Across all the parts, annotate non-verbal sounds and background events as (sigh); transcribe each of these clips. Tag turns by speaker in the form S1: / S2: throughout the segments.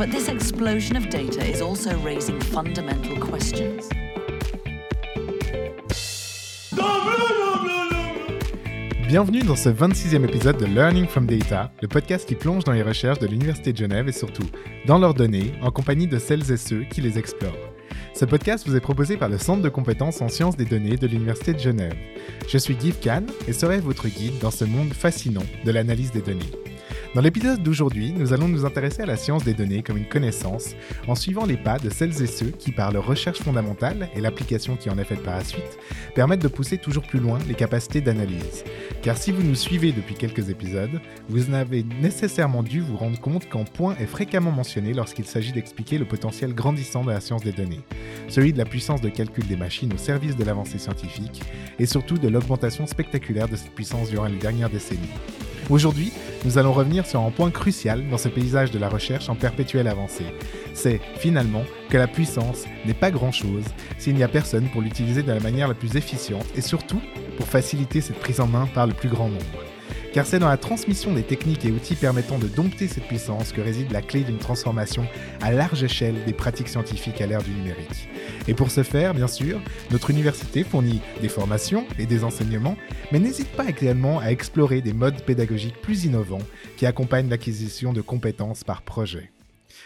S1: But this explosion of data is also raising fundamental questions.
S2: Bienvenue dans ce 26e épisode de Learning from Data, le podcast qui plonge dans les recherches de l'Université de Genève et surtout dans leurs données en compagnie de celles et ceux qui les explorent. Ce podcast vous est proposé par le Centre de compétences en sciences des données de l'Université de Genève. Je suis Guy Kahn et serai votre guide dans ce monde fascinant de l'analyse des données. Dans l'épisode d'aujourd'hui, nous allons nous intéresser à la science des données comme une connaissance en suivant les pas de celles et ceux qui, par leur recherche fondamentale et l'application qui en est faite par la suite, permettent de pousser toujours plus loin les capacités d'analyse. Car si vous nous suivez depuis quelques épisodes, vous avez nécessairement dû vous rendre compte qu'un point est fréquemment mentionné lorsqu'il s'agit d'expliquer le potentiel grandissant de la science des données, celui de la puissance de calcul des machines au service de l'avancée scientifique, et surtout de l'augmentation spectaculaire de cette puissance durant les dernières décennies. Aujourd'hui, nous allons revenir sur un point crucial dans ce paysage de la recherche en perpétuelle avancée. C'est, finalement, que la puissance n'est pas grand-chose s'il n'y a personne pour l'utiliser de la manière la plus efficiente et surtout pour faciliter cette prise en main par le plus grand nombre. Car c'est dans la transmission des techniques et outils permettant de dompter cette puissance que réside la clé d'une transformation à large échelle des pratiques scientifiques à l'ère du numérique. Et pour ce faire, bien sûr, notre université fournit des formations et des enseignements, mais n'hésite pas également à explorer des modes pédagogiques plus innovants qui accompagnent l'acquisition de compétences par projet.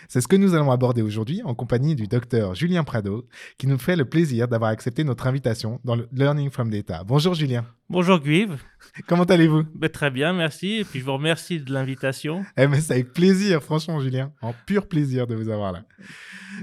S2: C'est ce que nous allons aborder aujourd'hui en compagnie du docteur Julien Prado, qui nous fait le plaisir d'avoir accepté notre invitation dans le Learning from Data. Bonjour Julien.
S3: Bonjour Guive.
S2: Comment allez-vous?
S3: Ben, très bien, merci. Et puis je vous remercie de l'invitation.
S2: Eh mais c'est avec plaisir, franchement Julien, en pur plaisir de vous avoir là.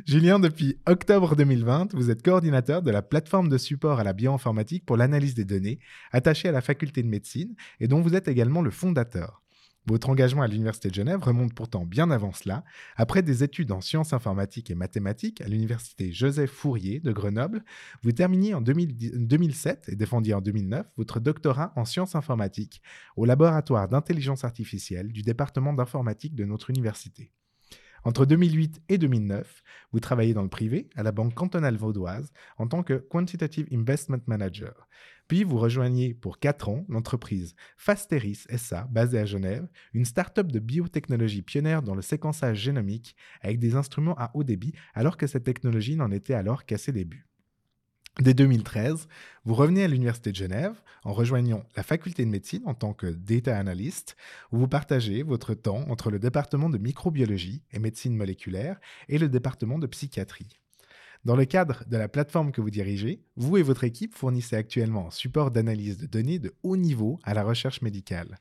S2: Julien, depuis octobre 2020, vous êtes coordinateur de la plateforme de support à la bioinformatique pour l'analyse des données, attachée à la faculté de médecine, et dont vous êtes également le fondateur. Votre engagement à l'Université de Genève remonte pourtant bien avant cela, après des études en sciences informatiques et mathématiques à l'Université Joseph Fourier de Grenoble. Vous terminiez en 2010 2007 et défendiez en 2009 votre doctorat en sciences informatiques au laboratoire d'intelligence artificielle du département d'informatique de notre université. Entre 2008 et 2009, vous travaillez dans le privé à la Banque cantonale vaudoise en tant que Quantitative Investment Manager. Puis vous rejoignez pour 4 ans l'entreprise Fasteris SA, basée à Genève, une start-up de biotechnologie pionnière dans le séquençage génomique avec des instruments à haut débit, alors que cette technologie n'en était alors qu'à ses débuts. Dès 2013, vous revenez à l'Université de Genève en rejoignant la faculté de médecine en tant que data analyst, où vous partagez votre temps entre le département de microbiologie et médecine moléculaire et le département de psychiatrie. Dans le cadre de la plateforme que vous dirigez, vous et votre équipe fournissez actuellement un support d'analyse de données de haut niveau à la recherche médicale.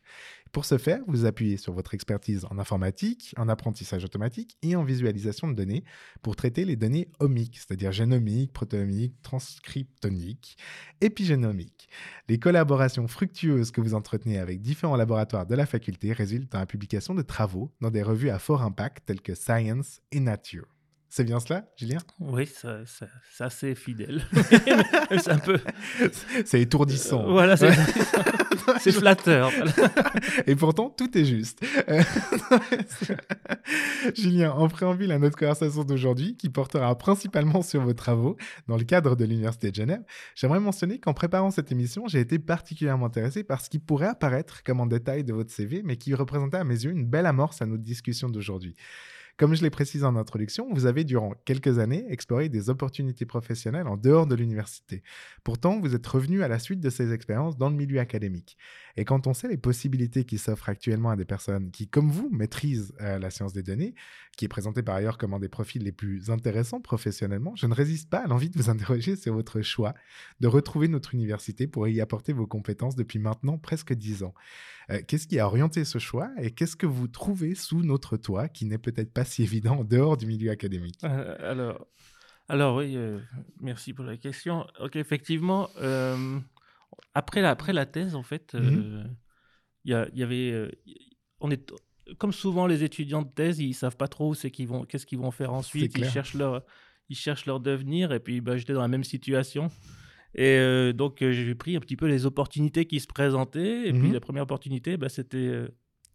S2: Pour ce faire, vous appuyez sur votre expertise en informatique, en apprentissage automatique et en visualisation de données pour traiter les données omiques, c'est-à-dire génomiques, protéomiques, transcriptoniques, épigénomiques. Les collaborations fructueuses que vous entretenez avec différents laboratoires de la faculté résultent dans la publication de travaux dans des revues à fort impact telles que Science et Nature. C'est bien cela, Julien?
S3: Oui, ça, ça, c'est assez fidèle. (laughs) c'est un peu.
S2: C'est étourdissant.
S3: Voilà, c'est, (laughs) c'est flatteur. (laughs)
S2: Et pourtant, tout est juste. Euh, Julien, en préambule à notre conversation d'aujourd'hui, qui portera principalement sur vos travaux dans le cadre de l'Université de Genève, j'aimerais mentionner qu'en préparant cette émission, j'ai été particulièrement intéressé par ce qui pourrait apparaître comme en détail de votre CV, mais qui représentait à mes yeux une belle amorce à notre discussion d'aujourd'hui. Comme je l'ai précisé en introduction, vous avez durant quelques années exploré des opportunités professionnelles en dehors de l'université. Pourtant, vous êtes revenu à la suite de ces expériences dans le milieu académique. Et quand on sait les possibilités qui s'offrent actuellement à des personnes qui, comme vous, maîtrisent euh, la science des données, qui est présentée par ailleurs comme un des profils les plus intéressants professionnellement, je ne résiste pas à l'envie de vous (laughs) interroger sur votre choix de retrouver notre université pour y apporter vos compétences depuis maintenant presque dix ans. Euh, qu'est-ce qui a orienté ce choix et qu'est-ce que vous trouvez sous notre toit qui n'est peut-être pas si évident en dehors du milieu académique
S3: Euh, alors, alors, oui, euh, merci pour la question. Ok, effectivement, euh, après, la, après la thèse, en fait, euh, il y, avait. on est, comme souvent les étudiants de thèse, ils savent pas trop c'est qu'ils vont, qu'est-ce qu'ils vont faire ensuite. Ils cherchent leur, ils cherchent leur devenir. Et puis, bah, j'étais dans la même situation. Et euh, donc, euh, j'ai pris un petit peu les opportunités qui se présentaient. Et puis,
S2: Mhm.
S3: la première opportunité, bah, c'était, euh,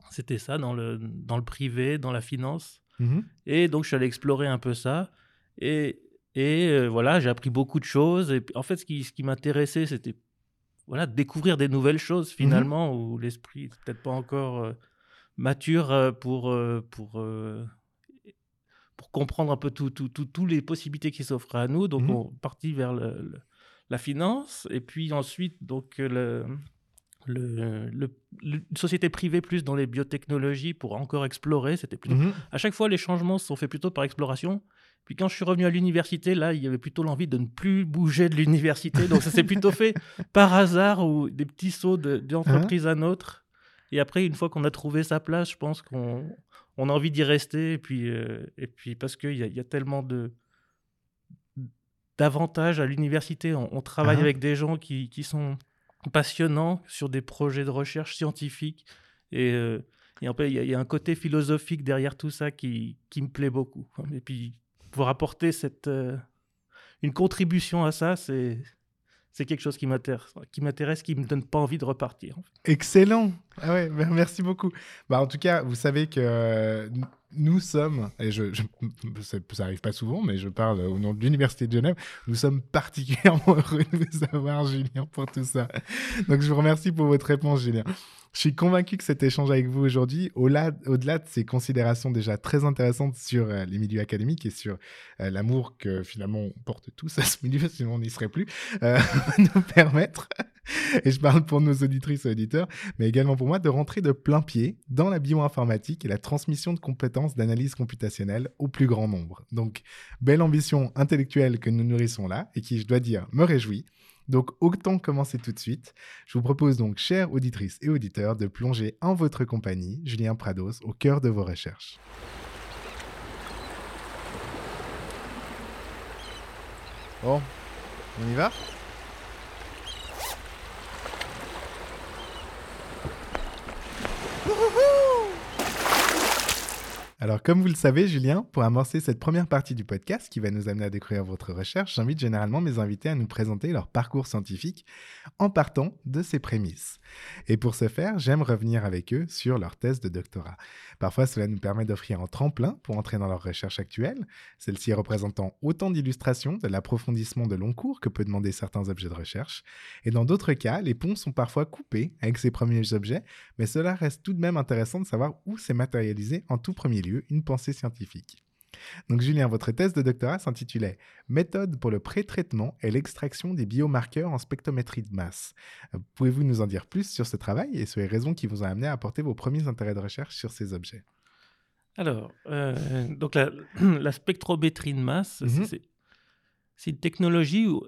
S3: c'était ça, dans le, dans le privé, dans la finance.
S2: Mhm.
S3: Et donc, je suis allé explorer un peu ça. Et, et euh, voilà, j'ai appris beaucoup de choses. Et en fait, ce qui, ce qui m'intéressait, c'était voilà, découvrir des nouvelles choses, finalement, où l'esprit n'est peut-être pas encore euh, mature euh, pour, pour, pour comprendre un peu tout, tout, tout- toutes les possibilités qui s'offrent à nous. Donc,
S2: Mhm.
S3: on est parti vers le- le- la finance. Et puis ensuite, donc, le, le, le- le- une société privée plus dans les biotechnologies pour encore explorer. C'était plutôt
S2: Mhm.
S3: à chaque fois, les changements se sont faits plutôt par exploration. Puis quand je suis revenu à l'université, là, il y avait plutôt l'envie de ne plus bouger de l'université. Donc ça s'est plutôt fait (laughs) par hasard ou des petits sauts de- d'une entreprise à une autre. Et après, une fois qu'on a trouvé sa place, je pense qu'on on a envie d'y rester. Et puis, euh, et puis parce qu'il y, y a tellement de d'avantages à l'université. On, on travaille
S2: Ah.
S3: avec des gens qui, qui sont passionnants sur des projets de recherche scientifique. Et, euh, et en fait, il y, a- un côté philosophique derrière tout ça qui, qui me plaît beaucoup. Et puis, pour apporter cette, euh, une contribution à ça, c'est quelque chose qui m'intéresse, qui m'intéresse, qui me donne pas envie de repartir.
S2: Excellent. Ah ouais, mer- merci beaucoup. Bah, en tout cas, vous savez que euh, nous sommes, et je, ça, ça arrive pas souvent, mais je parle au nom de l'Université de Genève, nous sommes particulièrement (laughs) heureux de vous avoir, Julien, pour tout ça. Donc, je vous remercie pour votre réponse, Julien. Je suis convaincu que cet échange avec vous aujourd'hui, au-delà au-delà de ces considérations déjà très intéressantes sur euh, les milieux académiques et sur euh, l'amour que finalement on porte tous à ce milieu, sinon on n'y serait plus, euh, va (laughs) nous permettre, et je parle pour nos auditrices et auditeurs, mais également pour moi, de rentrer de plein pied dans la bioinformatique et la transmission de compétences d'analyse computationnelle au plus grand nombre. Donc, belle ambition intellectuelle que nous nourrissons là, et qui, je dois dire, me réjouit. Donc, autant commencer tout de suite. Je vous propose donc, chères auditrices et auditeurs, de plonger en votre compagnie, Julien Prados, au cœur de vos recherches. Bon, on y va? Alors, comme vous le savez, Julien, pour amorcer cette première partie du podcast qui va nous amener à découvrir votre recherche, j'invite généralement mes invités à nous présenter leur parcours scientifique en partant de ces prémices. Et pour ce faire, j'aime revenir avec eux sur leur thèse de doctorat. Parfois, cela nous permet d'offrir un tremplin pour entrer dans leur recherche actuelle, celle-ci représentant autant d'illustrations de l'approfondissement de long cours que peut demander certains objets de recherche. Et dans d'autres cas, les ponts sont parfois coupés avec ces premiers objets, mais cela reste tout de même intéressant de savoir où s'est matérialisé en tout premier lieu une pensée scientifique. Donc Julien, votre thèse de doctorat s'intitulait Méthode pour le pré-traitement et l'extraction des biomarqueurs en spectrométrie de masse. Euh, Pouvez-vous nous en dire plus sur ce travail et sur les raisons qui vous ont amené à apporter vos premiers intérêts de recherche sur ces objets?
S3: Alors, euh, donc la, (clears throat) la spectrométrie de masse, c'est-
S2: Mhm.
S3: c'est une technologie ou,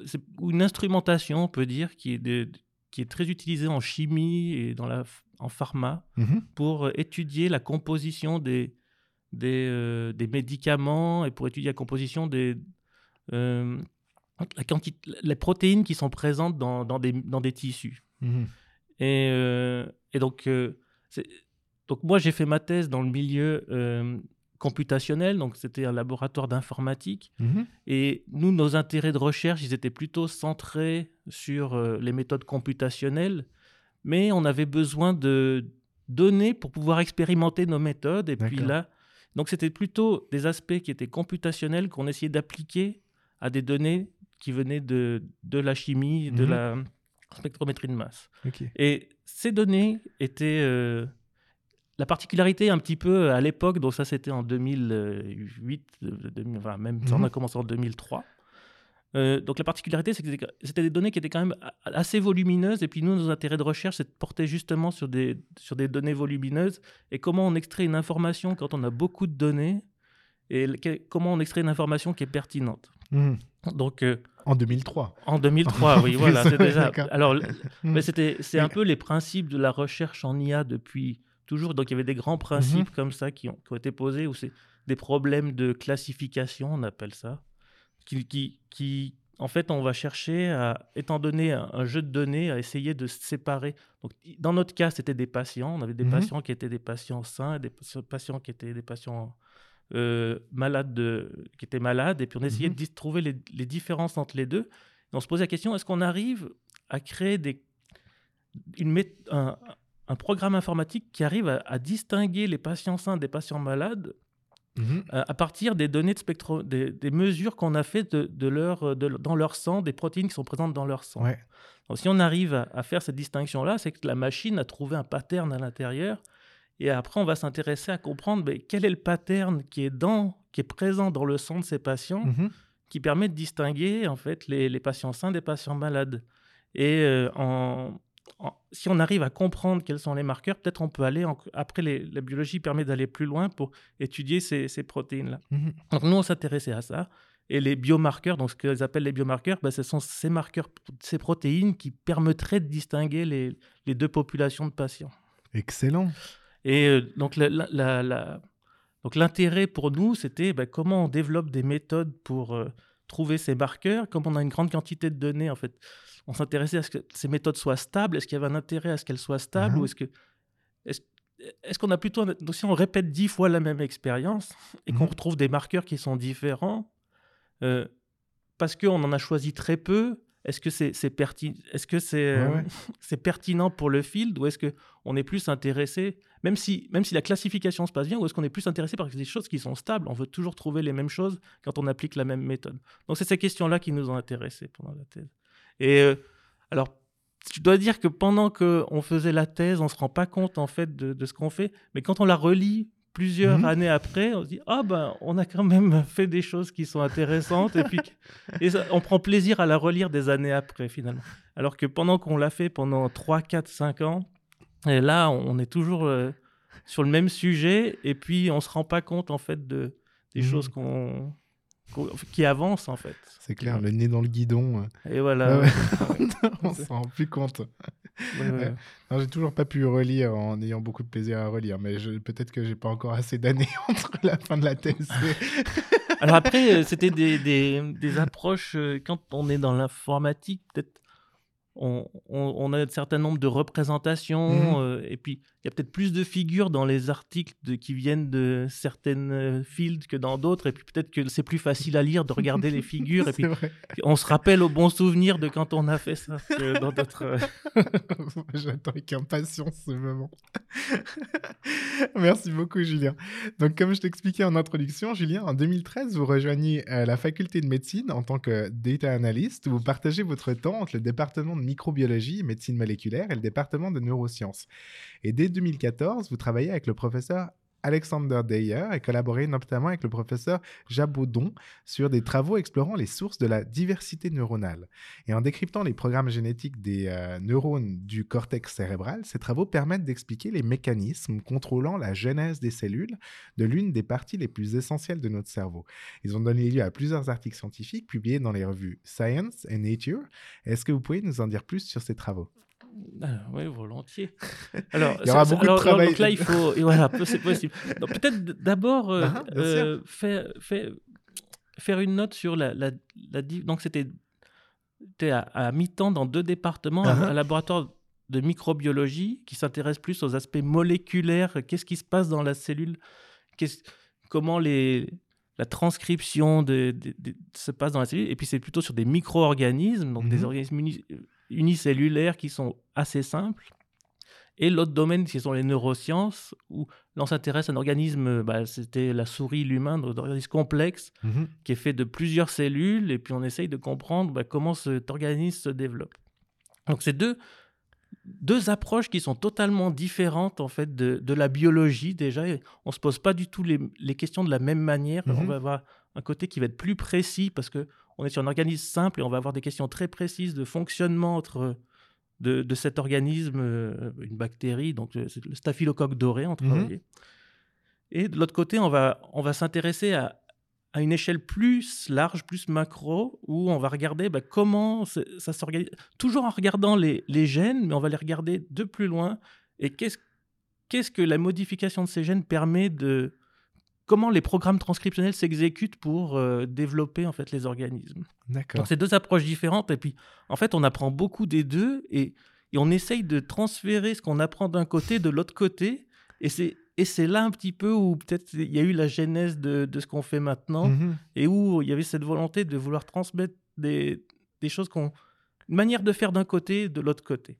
S3: une instrumentation, on peut dire, qui est, de- qui est très utilisée en chimie et dans la, en pharma
S2: Mhm.
S3: pour étudier la composition des, des, euh, des médicaments et pour étudier la composition des, euh, la quantité, les protéines qui sont présentes dans, dans, des, dans des tissus.
S2: Mhm.
S3: Et, euh, et donc, donc, moi, j'ai fait ma thèse dans le milieu computationnel, donc c'était un laboratoire d'informatique.
S2: Mhm.
S3: Et nous, nos intérêts de recherche, ils étaient plutôt centrés sur les méthodes computationnelles, mais on avait besoin de données pour pouvoir expérimenter nos méthodes. Et puis là, donc c'était plutôt des aspects qui étaient computationnels qu'on essayait d'appliquer à des données qui venaient de, de la chimie, de
S2: Mhm.
S3: la spectrométrie de masse. Et ces données étaient. euh, la particularité un petit peu à l'époque, donc ça c'était en 2008, euh, 2000, enfin, même ça on a
S2: Mhm.
S3: commencé en 2003. Euh, donc la particularité, c'est que c'était- des données qui étaient quand même assez volumineuses. Et puis nous, nos intérêts de recherche, c'est de porter justement sur des, sur des données volumineuses et comment on extrait une information quand on a beaucoup de données et que- comment on extrait une information qui est pertinente.
S2: Mhm.
S3: Donc euh,
S2: En 2003.
S3: en 2003, (laughs) oui, voilà, c'est déjà. Alors,
S2: Mhm.
S3: mais c'était, c'est un peu les principes de la recherche en IA depuis toujours. Donc, il y avait des grands principes comme ça qui ont, qui ont été posés, où c'est des problèmes de classification, on appelle ça, qui, qui, qui en fait, on va chercher, à, étant donné un, un jeu de données, à essayer de se séparer. Donc, dans notre cas, c'était des patients. On avait des
S2: Mhm.
S3: patients qui étaient des patients sains, des pa- patients qui étaient des patients euh, malades, de- qui étaient malades. Et puis, on essayait
S2: Mhm.
S3: de trouver les, les différences entre les deux. Et on se posait la question est-ce qu'on arrive à créer des, une un, un programme informatique qui arrive à, à distinguer les patients sains des patients malades
S2: Mhm.
S3: euh, à partir des données de spectro, des, des mesures qu'on a faites de, de leur, de- dans leur sang, des protéines qui sont présentes dans leur sang.
S2: Ouais.
S3: Donc, si on arrive à, à faire cette distinction-là, c'est que la machine a trouvé un pattern à l'intérieur. Et après, on va s'intéresser à comprendre ben, quel est le pattern qui est, dans, qui est présent dans le sang de ces patients
S2: Mhm.
S3: qui permet de distinguer en fait les, les patients sains des patients malades. Et euh, en- si on arrive à comprendre quels sont les marqueurs, peut-être on peut aller en- après les- la biologie permet d'aller plus loin pour étudier ces, ces protéines-là.
S2: Mhm.
S3: Donc nous on s'intéressait à ça. Et les biomarqueurs, donc ce qu'ils appellent les biomarqueurs, ben, ce sont ces marqueurs, ces protéines qui permettraient de distinguer les, les deux populations de patients.
S2: Excellent.
S3: Et euh, donc, la- la- la- la- donc l'intérêt pour nous, c'était ben, comment on développe des méthodes pour euh, trouver ces marqueurs. Comme on a une grande quantité de données, en fait, on s'intéressait à ce que ces méthodes soient stables. Est-ce qu'il y avait un intérêt à ce qu'elles soient stables
S2: Mhm.
S3: ou est-ce que est-ce qu'on a plutôt un- donc si on répète dix fois la même expérience et qu'on
S2: Mhm.
S3: retrouve des marqueurs qui sont différents euh, parce qu'on en a choisi très peu est-ce que c'est perti-
S2: Ouais, ouais. (laughs)
S3: pertinent pour le field ou est-ce que on est plus intéressé même si même si la classification se passe bien ou est-ce qu'on est plus intéressé par des choses qui sont stables? On veut toujours trouver les mêmes choses quand on applique la même méthode donc c'est ces questions là qui nous ont intéressés pendant la thèse et euh, alors je dois dire que pendant qu'on faisait la thèse, on ne se rend pas compte en fait de, de ce qu'on fait, mais quand on la relit plusieurs
S2: Mhm.
S3: années après, on se dit ah ben on a quand même (laughs) fait des choses qui sont intéressantes et puis (laughs) et ça- on prend plaisir à la relire des années après finalement. Alors que pendant qu'on l'a fait pendant 3, 4, 5 ans, et là on est toujours euh, sur le même sujet et puis on se rend pas compte en fait de des
S2: Mhm.
S3: choses qu'on- qui avancent en fait.
S2: C'est clair, le nez dans le guidon. euh,
S3: Et voilà.
S2: Ouais,
S3: ouais. (laughs) (laughs)
S2: on s'en rend plus compte.
S3: Ouais,
S2: j'ai toujours pas pu relire en ayant beaucoup de plaisir à relire, mais peut-être que j'ai pas encore assez d'années (laughs) entre la fin de la thèse.
S3: Alors après, euh, c'était des, des, des approches, euh, quand on est dans l'informatique, peut-être on, on- on a un certain nombre de représentations,
S2: Mhm.
S3: euh, et puis il y a peut-être plus de figures dans les articles de- qui viennent de certaines euh, fields que dans d'autres, et puis peut-être que c'est plus facile à lire de regarder les (laughs) figures, et puis
S2: vrai.
S3: on se rappelle au bon souvenir de quand on a fait ça que dans d'autres... euh, (laughs)
S2: J'attends avec impatience ce moment. (laughs) Merci beaucoup, Julien. Donc, comme je t'expliquais en introduction, Julien, en 2013, vous rejoignez la faculté de médecine en tant que data analyst. où Vous partagez votre temps entre le département de microbiologie médecine moléculaire et le département de neurosciences. Et dès 2014, vous travaillez avec le professeur Alexander Deyer et collaborez notamment avec le professeur Jabaudon sur des travaux explorant les sources de la diversité neuronale. Et en décryptant les programmes génétiques des euh, neurones du cortex cérébral, ces travaux permettent d'expliquer les mécanismes contrôlant la genèse des cellules de l'une des parties les plus essentielles de notre cerveau. Ils ont donné lieu à plusieurs articles scientifiques publiés dans les revues Science et Nature. Est-ce que vous pouvez nous en dire plus sur ces travaux?
S3: Oui, volontiers. (laughs) Alors,
S2: Il y aura beaucoup de
S3: alors- alors,
S2: travail.
S3: Donc là, il faut. et voilà, c'est possible. (laughs) Peut-être d'abord euh,
S2: Ah, bien
S3: euh, faire, faire, faire une note sur la. la, la di- donc, c'était à, à mi-temps dans deux départements un-
S2: Ah.
S3: un laboratoire de microbiologie qui s'intéresse plus aux aspects moléculaires. Qu'est-ce qui se passe dans la cellule? Comment les, la transcription de, de- de- se passe dans la cellule? Et puis, c'est plutôt sur des micro-organismes, donc des organismes uni- unicellulaires qui sont assez simples. Et l'autre domaine, qui sont les neurosciences, où là, on s'intéresse à un organisme, bah, c'était la souris, l'humain, donc un organisme complexe
S2: Mhm.
S3: qui est fait de plusieurs cellules, et puis on essaye de comprendre bah, comment cet organisme se développe. Donc, c'est deux, deux approches qui sont totalement différentes, en fait, de, de la biologie, déjà. Et on ne se pose pas du tout les, les questions de la même manière. On
S2: Mhm.
S3: va avoir un côté qui va être plus précis, parce que on est sur un organisme simple, et on va avoir des questions très précises de fonctionnement entre de, de cet organisme, euh, une bactérie, donc euh, le staphylocoque doré, on travaillait. Et de l'autre côté, on va, on va s'intéresser à, à une échelle plus large, plus macro, où on va regarder bah, comment ça s'organise, toujours en regardant les, les gènes, mais on va les regarder de plus loin, et qu'est-ce qu'est-ce que la modification de ces gènes permet de, comment les programmes transcriptionnels s'exécutent pour euh, développer en fait les organismes.
S2: D'accord.
S3: Donc c'est deux approches différentes et puis en fait on apprend beaucoup des deux et, et on essaye de transférer ce qu'on apprend d'un côté de l'autre côté et c'est et c'est là un petit peu où peut-être il y a eu la genèse de, de ce qu'on fait maintenant
S2: Mhm.
S3: et où il y avait cette volonté de vouloir transmettre des, des choses qu'on une manière de faire d'un côté et de l'autre côté.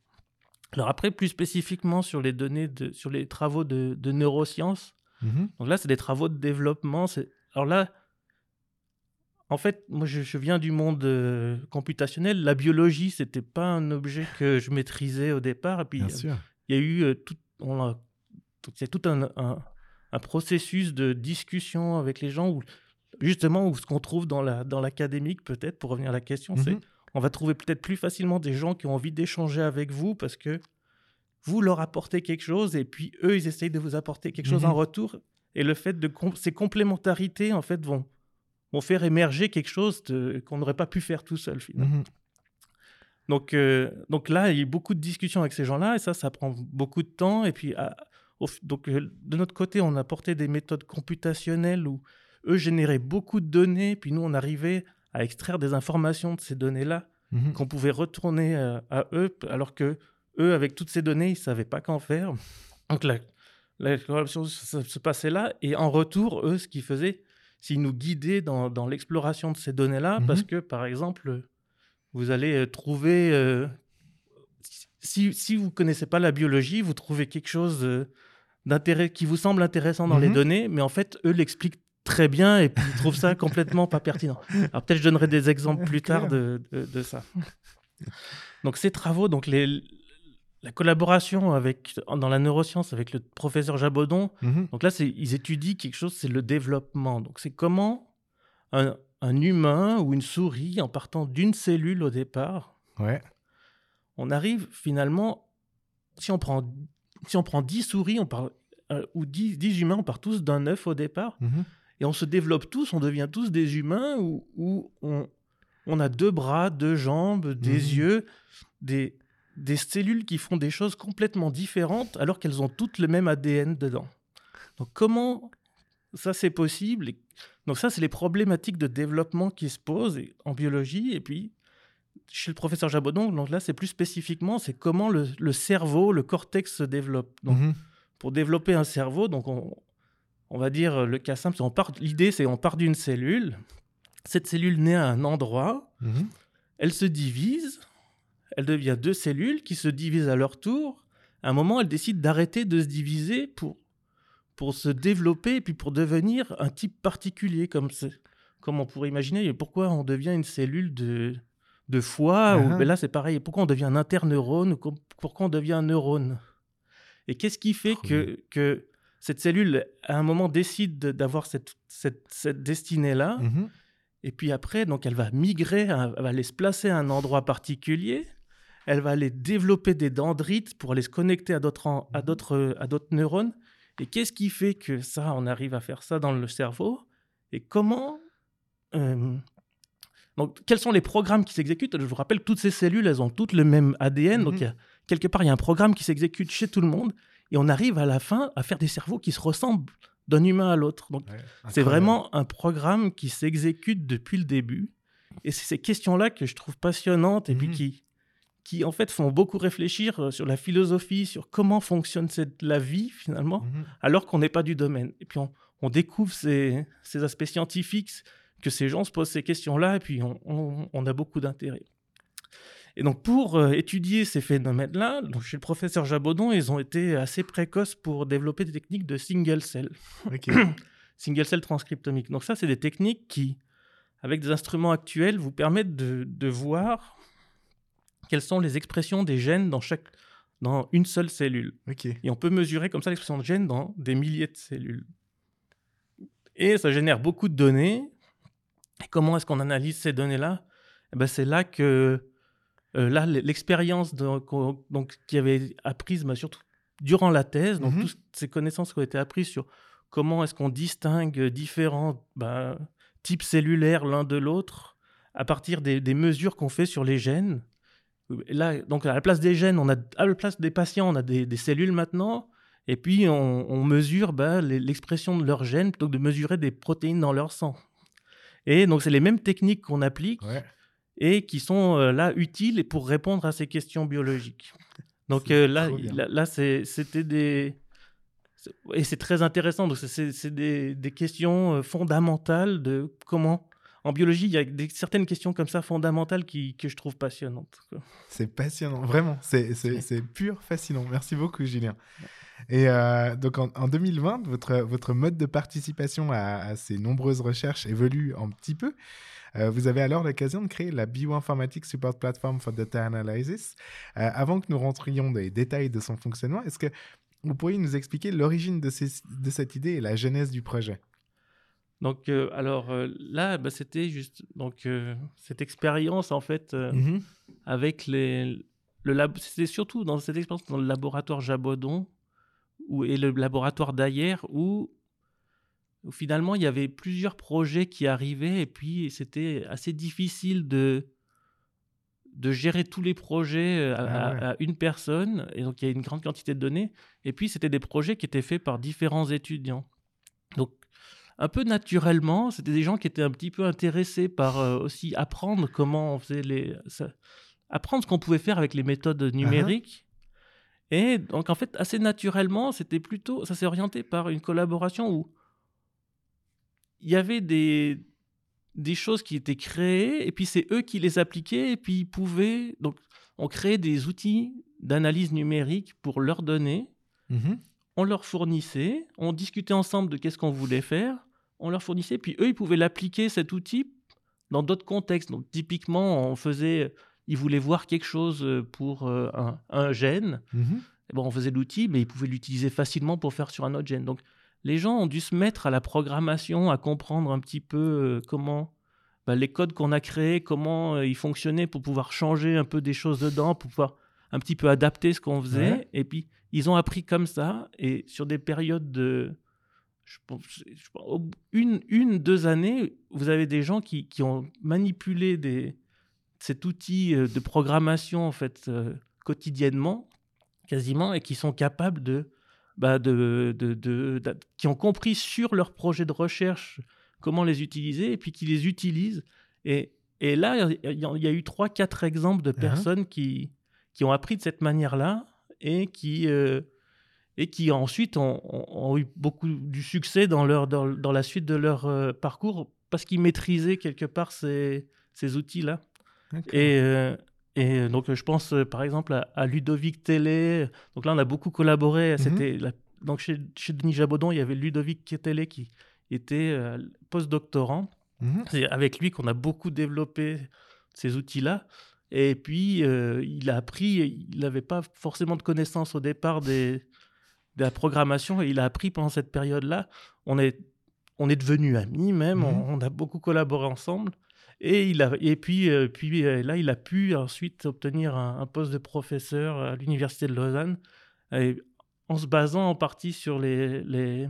S3: Alors après plus spécifiquement sur les données de, sur les travaux de, de neurosciences
S2: Mhm.
S3: donc là, c'est des travaux de développement. Alors là, en fait, moi, je, je viens du monde euh, computationnel. La biologie, c'était pas un objet que je maîtrisais au départ. Et puis,
S2: Bien
S3: euh,
S2: sûr.
S3: il y a eu euh, tout, on a- tout- c'est tout un, un- un processus de discussion avec les gens où, justement, où ce qu'on trouve dans la dans l'académique, peut-être, pour revenir à la question, c'est
S2: Mhm.
S3: on va trouver peut-être plus facilement des gens qui ont envie d'échanger avec vous parce que vous leur apportez quelque chose et puis eux, ils essayent de vous apporter quelque chose
S2: Mhm.
S3: en retour. Et le fait de com- ces complémentarités, en fait, vont, vont faire émerger quelque chose qu'on n'aurait pas pu faire tout seul, finalement.
S2: Mhm.
S3: Donc, euh, donc là, il y a eu beaucoup de discussions avec ces gens-là, et ça, ça prend beaucoup de temps. Et puis, à- au f- donc, euh, de notre côté, on a apporté des méthodes computationnelles où eux généraient beaucoup de données, puis nous, on arrivait à extraire des informations de ces données-là
S2: Mhm.
S3: qu'on pouvait retourner euh, à eux, alors que eux, avec toutes ces données, ils savaient pas qu'en faire. Donc la, la se, passait là, et en retour, eux, ce qu'ils faisaient, c'est qu'ils nous guidaient dans, dans l'exploration de ces données-là, parce
S2: Mhm.
S3: que, par exemple, vous allez euh, trouver... euh, si, si vous connaissez pas la biologie, vous trouvez quelque chose euh, d'intérêt qui vous semble intéressant dans les
S2: Mhm.
S3: données, mais en fait, eux l'expliquent très bien et puis ils trouvent ça complètement pas pertinent. Alors peut-être je donnerai des exemples plus tard de, de- de ça. Donc ces travaux, donc les, la collaboration avec, dans la neuroscience avec le professeur Jabodon,
S2: Mhm.
S3: donc là c'est- ils étudient quelque chose, c'est le développement. Donc c'est comment un, un humain ou une souris, en partant d'une cellule au départ,
S2: Ouais.
S3: on arrive finalement, si on prend, si on prend 10 souris on part, euh, ou 10, 10 humains, on part tous d'un œuf au départ,
S2: Mhm.
S3: et on se développe tous, on devient tous des humains où, où on, on a deux bras, deux jambes, des
S2: Mhm.
S3: yeux, des, des cellules qui font des choses complètement différentes alors qu'elles ont toutes le même ADN dedans. Donc comment ça c'est possible? Donc ça c'est les problématiques de développement qui se posent en biologie et puis chez le professeur Jabodon, donc là c'est plus spécifiquement c'est comment le, le cerveau, le cortex se développe. Donc
S2: Mhm.
S3: pour développer un cerveau, donc on, on va dire le cas simple, l'idée c'est on part d'une cellule, cette cellule naît à un endroit,
S2: Mhm.
S3: elle se divise, elle devient deux cellules qui se divisent à leur tour. À un moment, elle décide d'arrêter de se diviser pour, pour se développer et puis pour devenir un type particulier, comme, comme on pourrait imaginer. Et pourquoi on devient une cellule de, de foie ou, mais Là, c'est pareil. Pourquoi on devient un interneurone ou pourquoi on devient un neurone? Et qu'est-ce qui fait que, que cette cellule, à un moment, décide de- d'avoir cette, cette, cette destinée-là
S2: Mhm.
S3: et puis après, donc elle va migrer, elle va aller se placer à un endroit particulier. Elle va aller développer des dendrites pour aller se connecter à d'autres en- à d'autres à d'autres neurones. Et qu'est-ce qui fait que ça, on arrive à faire ça dans le cerveau? Et comment euh, Donc, quels sont les programmes qui s'exécutent? Je vous rappelle, toutes ces cellules, elles ont toutes le même ADN. Donc,
S2: Mhm.
S3: a- quelque part, il y a un programme qui s'exécute chez tout le monde. Et on arrive à la fin à faire des cerveaux qui se ressemblent d'un humain à l'autre. Donc,
S2: Ouais.
S3: c'est vraiment un programme qui s'exécute depuis le début. Et c'est ces questions-là que je trouve passionnantes et puis
S2: Mhm.
S3: qui, qui, en fait, font beaucoup réfléchir euh, sur la philosophie, sur comment fonctionne cette, la vie, finalement,
S2: Mhm.
S3: alors qu'on n'est pas du domaine. Et puis, on, on découvre ces, ces aspects scientifiques, que ces gens se posent ces questions-là, et puis on, on- on a beaucoup d'intérêt. Et donc, pour euh, étudier ces phénomènes-là, chez le professeur Jabodon, ils ont été assez précoces pour développer des techniques de single cell (coughs) single cell transcriptomique. Donc ça, c'est des techniques qui, avec des instruments actuels, vous permettent de, de voir quelles sont les expressions des gènes dans, chaque, dans une seule cellule. Et on peut mesurer comme ça l'expression de gènes dans des milliers de cellules. Et ça génère beaucoup de données. Et comment est-ce qu'on analyse ces données-là? Eh ben, C'est là que euh, là, l'expérience donc, qui avait apprise, bah, surtout durant la thèse, donc
S2: Mhm.
S3: toutes ces connaissances qui ont été apprises sur comment est-ce qu'on distingue différents bah, types cellulaires l'un de l'autre à partir des, des mesures qu'on fait sur les gènes. Là, donc à la place des gènes, on a à la place des patients, on a des, des cellules maintenant. Et puis, on, on mesure bah, les- l'expression de leurs gènes plutôt que de mesurer des protéines dans leur sang. Et donc, c'est les mêmes techniques qu'on applique
S2: Ouais.
S3: et qui sont euh, là utiles pour répondre à ces questions biologiques. Donc euh, là, là, c'était des... Et c'est très intéressant. Donc, c'est- des questions euh, fondamentales de comment... En biologie, il y a des, certaines questions comme ça fondamentales qui, que je trouve passionnantes.
S2: C'est passionnant, vraiment. C'est, c'est, c'est pur fascinant. Merci beaucoup, Julien. Et euh, donc en, en 2020, votre, votre mode de participation à, à ces nombreuses recherches évolue un petit peu. Euh, vous avez alors l'occasion de créer la Bioinformatics Support Platform for Data Analysis. Euh, avant que nous rentrions dans les détails de son fonctionnement, est-ce que vous pourriez nous expliquer l'origine de, ces- de cette idée et la genèse du projet?
S3: Donc, euh, alors euh, là, bah, c'était juste donc, euh, cette expérience, en fait,
S2: Mhm.
S3: avec les. Le lab... C'était surtout dans cette expérience dans le laboratoire Jabodon où... et le laboratoire d'Ayer où... où finalement il y avait plusieurs projets qui arrivaient et puis c'était assez difficile de de gérer tous les projets à,
S2: Ah ouais.
S3: à- à une personne et donc il y a une grande quantité de données et puis c'était des projets qui étaient faits par différents étudiants un peu naturellement c'était des gens qui étaient un petit peu intéressés par euh, aussi apprendre comment on faisait les ça- apprendre ce qu'on pouvait faire avec les méthodes numériques. Et donc, en fait, assez naturellement, c'était plutôt, ça s'est orienté par une collaboration où il y avait des, des choses qui étaient créées, et puis c'est eux qui les appliquaient, et puis ils pouvaient. Donc, on créait des outils d'analyse numérique pour leurs données,
S2: Mhm.
S3: on leur fournissait, on discutait ensemble de qu'est-ce qu'on voulait faire, on leur fournissait, puis eux, ils pouvaient l'appliquer, cet outil, dans d'autres contextes. Donc, typiquement, on faisait, ils voulaient voir quelque chose euh, pour euh, un, un gène,
S2: Mhm.
S3: Et bon, on faisait l'outil, mais ils pouvaient l'utiliser facilement pour faire sur un autre gène. Donc, les gens ont dû se mettre à la programmation, à comprendre un petit peu euh, comment bah, les codes qu'on a créés, comment euh, ils fonctionnaient pour pouvoir changer un peu des choses dedans, pour pouvoir un petit peu adapter ce qu'on faisait.
S2: Ouais.
S3: Et puis, ils ont appris comme ça, et sur des périodes de. Je pense, je pense, au- une, une, deux années, vous avez des gens qui, qui ont manipulé des, cet outil euh, de programmation en fait euh, quotidiennement, quasiment, et qui sont capables de, bah, de, de, qui ont compris sur leur projet de recherche comment les utiliser, et puis qui les utilisent. Et, et là, il y, a- il y a eu trois, quatre exemples de personnes qui, qui ont appris de cette manière-là et qui, euh, et qui ensuite ont, eu beaucoup du succès dans, leur, dans, dans la suite de leur euh, parcours parce qu'ils maîtrisaient quelque part ces, ces outils-là. Et, euh, et donc, je pense euh, par exemple à, à Ludovic Télé. Donc là, on a beaucoup collaboré.
S2: Mhm.
S3: C'était la- donc chez, chez Denis Jabodon, il y avait Ludovic Télé qui était euh, postdoctorant.
S2: Mhm.
S3: C'est avec lui qu'on a beaucoup développé ces outils-là. Et puis, euh, il a appris, il n'avait pas forcément de connaissances au départ des, de la programmation, et il a appris pendant cette période-là. On est, on est devenus amis même,
S2: Mhm.
S3: on, on a beaucoup collaboré ensemble. Et, il a, et puis, euh, puis euh, là, il a pu ensuite obtenir un, un poste de professeur à l'Université de Lausanne, en se basant en partie sur les, les,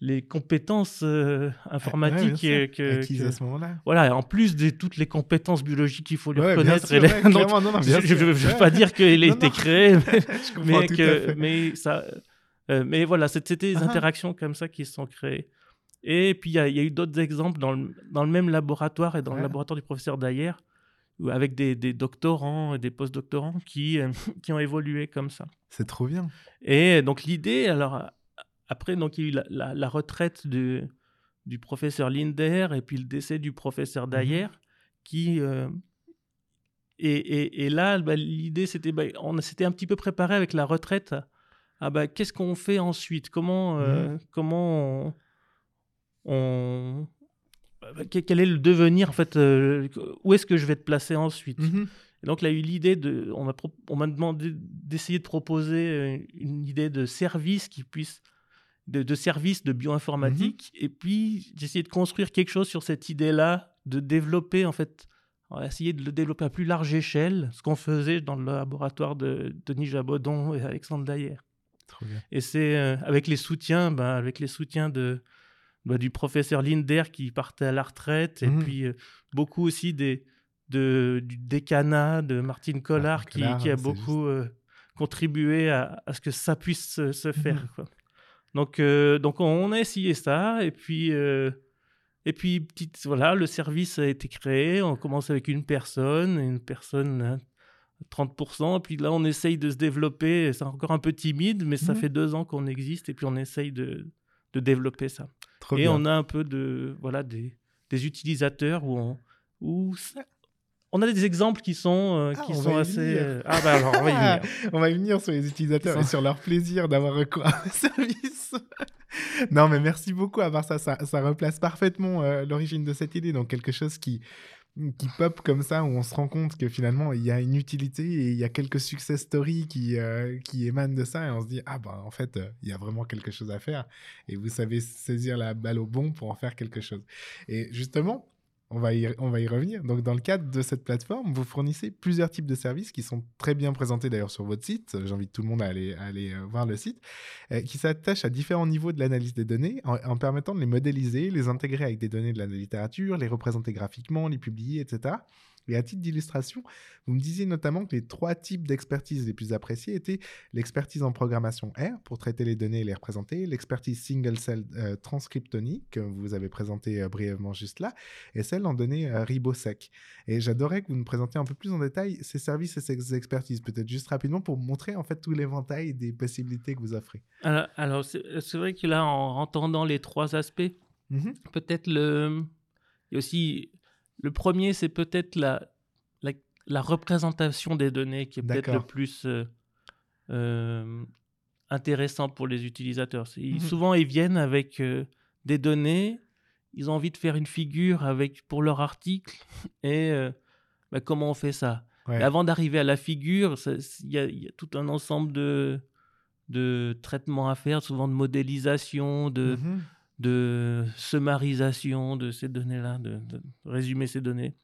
S3: les compétences euh, informatiques
S2: Ouais,
S3: que,
S2: à ce moment-là.
S3: voilà, en plus de toutes les compétences biologiques qu'il faut lui
S2: Ouais,
S3: reconnaître.
S2: sûr, ouais, (laughs) non, non, bien
S3: je ne veux pas dire qu'il a
S2: Non,
S3: été
S2: non.
S3: créé, mais, (laughs) que, mais, ça, euh, mais voilà, c'était des
S2: Ah ah.
S3: interactions comme ça qui se sont créées. Et puis, il y, a il y a eu d'autres exemples dans le, dans le même laboratoire et dans
S2: Ouais.
S3: le laboratoire du professeur Dayer, avec des, des doctorants et des postdoctorants qui, euh, (laughs) qui ont évolué comme ça.
S2: C'est trop bien.
S3: Et donc l'idée, alors a- après, donc il y a eu la, la- la retraite du, du professeur Linder et puis le décès du professeur Dayer, qui euh, et, et- et là, bah, l'idée c'était, bah, on s'était un petit peu préparé avec la retraite. Ah bah, qu'est-ce qu'on fait ensuite? Comment euh, comment on, on- bah, que- quel est le devenir en fait euh, Où est-ce que je vais te placer ensuite? Et donc, il a eu l'idée de. On m'a, pro- demandé d'essayer de proposer euh, une idée de service qui puisse. de, de service de bioinformatique. Et puis, j'ai essayé de construire quelque chose sur cette idée-là, de développer, en fait. On a essayé de le développer à plus large échelle, ce qu'on faisait dans le laboratoire de Denis Jabodon et Alexandre Dayer. Et c'est euh, avec les soutiens, ben, avec les soutiens de, bah, du professeur Linder qui partait à la retraite, et
S2: Mhm.
S3: puis euh, beaucoup aussi des, de, du décanat de Martine Collard, qui,
S2: Collard,
S3: qui a beaucoup euh, contribuer à, à ce que ça puisse se, se faire. Quoi. Donc, donc on a essayé ça et puis et puis petite voilà le service a été créé. On commence avec une personne, une personne hein, 30%. Et puis là on essaye de se développer. C'est encore un peu timide, mais ça
S2: Mhm.
S3: fait deux ans qu'on existe et puis on essaye de, de développer ça.
S2: Trop
S3: et
S2: bien.
S3: on a un peu de voilà des, des utilisateurs où on où ça- on a des exemples qui sont euh,
S2: Ah,
S3: qui
S2: on
S3: sont assez euh, ah bah alors on va y venir. (laughs)
S2: on va y venir sur les utilisateurs et sur leur plaisir d'avoir recours à un (laughs) service. non, mais merci beaucoup. À part ça, ça, ça replace parfaitement euh, l'origine de cette idée. Donc, quelque chose qui, qui pop comme ça, où on se rend compte que finalement, il y a une utilité et il y a quelques success stories qui, euh, qui émanent de ça. Et on se dit, ah ben, en fait, euh, il y a vraiment quelque chose à faire. Et vous savez saisir la balle au bon pour en faire quelque chose. Et justement, on va, y, revenir. Donc, dans le cadre de cette plateforme, vous fournissez plusieurs types de services qui sont très bien présentés d'ailleurs sur votre site. J'invite tout le monde à aller, euh, voir le site, euh, qui s'attachent à différents niveaux de l'analyse des données en permettant de les modéliser, les intégrer avec des données de la littérature, les représenter graphiquement, les publier, etc. Et à titre d'illustration, vous me disiez notamment que les trois types d'expertise les plus appréciés étaient l'expertise en programmation R pour traiter les données et les représenter, l'expertise single cell euh, transcriptonique que vous avez présenté euh, brièvement juste là, et celle en données euh, ribosec. Et j'adorerais que vous nous présentiez un peu plus en détail ces services et ces expertises, peut-être juste rapidement pour montrer en fait tout l'éventail des possibilités que vous offrez.
S3: Alors, alors, c'est vrai que là en entendant les trois aspects
S2: Mhm.
S3: peut-être le et aussi le premier c'est peut-être la, la la représentation des données qui est peut-être le plus euh, euh, intéressant pour les utilisateurs. Ils-
S2: Mhm.
S3: Souvent ils viennent avec euh, des données, ils ont envie de faire une figure avec pour leur article (laughs) et euh, bah, comment on fait ça
S2: Ouais.
S3: Avant d'arriver à la figure, il y, a- il y a tout un ensemble de de traitements à faire, souvent de modélisation, de,
S2: Mhm.
S3: De summarisation de ces données-là, de, de résumer ces données.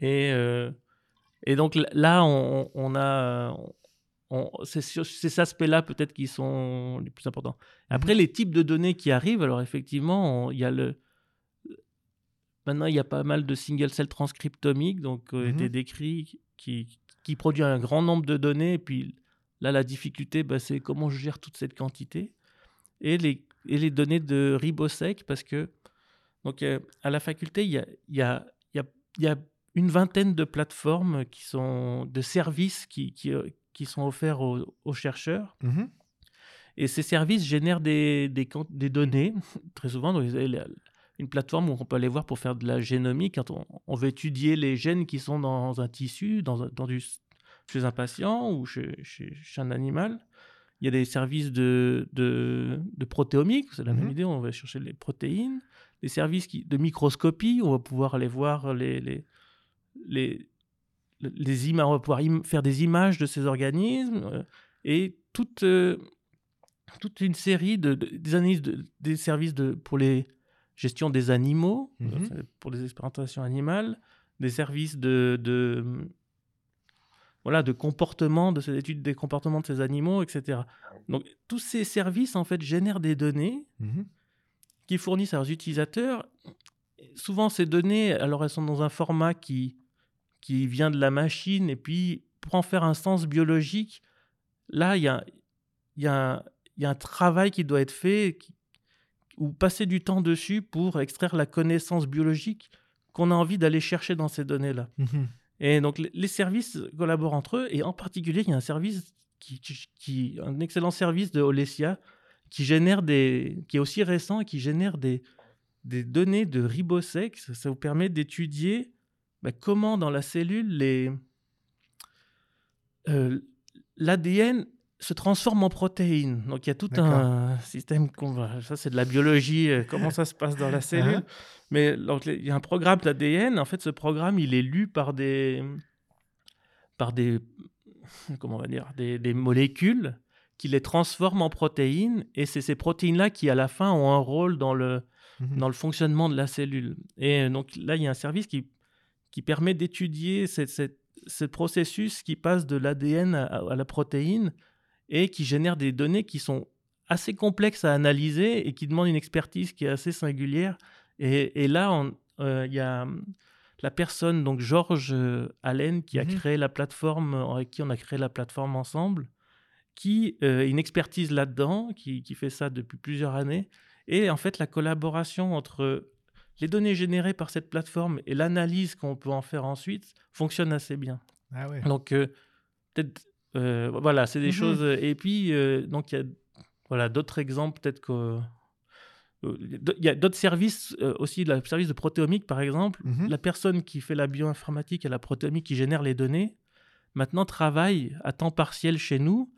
S3: Et, euh, et donc là, on, on a. on- c'est ces aspects-là peut-être qui sont les plus importants. Après, les types de données qui arrivent, alors effectivement, il y a le. Maintenant, il y a pas mal de single cell transcriptomiques, donc euh,
S2: Mhm.
S3: des décrits qui, qui produit un grand nombre de données. Et puis là, la difficulté, bah, c'est comment je gère toute cette quantité. Et les, et les données de Ribosec, parce que donc, euh, à la faculté, il y a, il y, a, il y, a, il y a une vingtaine de plateformes qui sont de services qui, qui, euh, qui sont offerts aux, aux chercheurs.
S2: Mhm.
S3: Et ces services génèrent des, des, quant- des données, (laughs) très souvent. Donc, une plateforme où on peut aller voir pour faire de la génomique, quand on, on veut étudier les gènes qui sont dans un tissu, dans, un- dans du, chez un patient ou chez, chez, chez un animal. Il y a des services de, de, de protéomique, c'est la
S2: Mhm.
S3: même idée, on va chercher les protéines. Des services qui, de microscopie, on va pouvoir aller voir les, les, les, les images, on va pouvoir im- faire des images de ces organismes euh, et toute, euh, toute une série de, de- des analyses de- des services de, pour les gestions des animaux,
S2: Mhm.
S3: euh, pour les expérimentations animales, des services de, de voilà de comportement, de ces études des comportements de ces animaux, etc. Donc tous ces services en fait génèrent des données
S2: Mhm.
S3: qui fournissent à leurs utilisateurs. Souvent, ces données, alors elles sont dans un format qui, qui vient de la machine, et puis pour en faire un sens biologique, là, il y a, y, a, y a un travail qui doit être fait, qui- ou passer du temps dessus pour extraire la connaissance biologique qu'on a envie d'aller chercher dans ces données-là.
S2: Mhm.
S3: Et donc, les- services collaborent entre eux, et en particulier, il y a un service, qui, un excellent service de Olesia, qui génère des, qui est aussi récent et qui génère des, des données de ribosec. Ça, ça vous permet d'étudier bah, comment dans la cellule les euh, l'ADN se transforme en protéines. Donc il y a tout un système qu'on va. Ça c'est de la biologie. euh, comment ça se passe dans la cellule.
S2: Hein
S3: Mais donc, il y a un programme d'ADN. En fait, ce programme, il est lu par des, par des, comment on va dire, des, des molécules qui les transforment en protéines. Et c'est ces protéines-là qui, à la fin, ont un rôle dans le,
S2: Mhm.
S3: dans le fonctionnement de la cellule. Et donc là, il y a un service qui, qui permet d'étudier ce processus qui passe de l'ADN à, à la protéine et qui génère des données qui sont assez complexes à analyser et qui demandent une expertise qui est assez singulière. Et, et là, euh, il y a la personne, donc Georges euh, Allen, qui a
S2: Mhm.
S3: créé la plateforme, euh, avec qui on a créé la plateforme ensemble, qui euh, a une expertise là-dedans, qui, qui fait ça depuis plusieurs années. Et en fait, la collaboration entre les données générées par cette plateforme et l'analyse qu'on peut en faire ensuite fonctionne assez bien.
S2: Ah ouais.
S3: Donc, euh, peut-être, euh, voilà, c'est des
S2: Mhm.
S3: choses. Et puis, euh, donc, il y a voilà, d'autres exemples, peut-être que. euh, Il y a d'autres services euh, aussi, le service de protéomique par exemple.
S2: Mhm.
S3: La personne qui fait la bioinformatique et la protéomique qui génère les données, maintenant travaille à temps partiel chez nous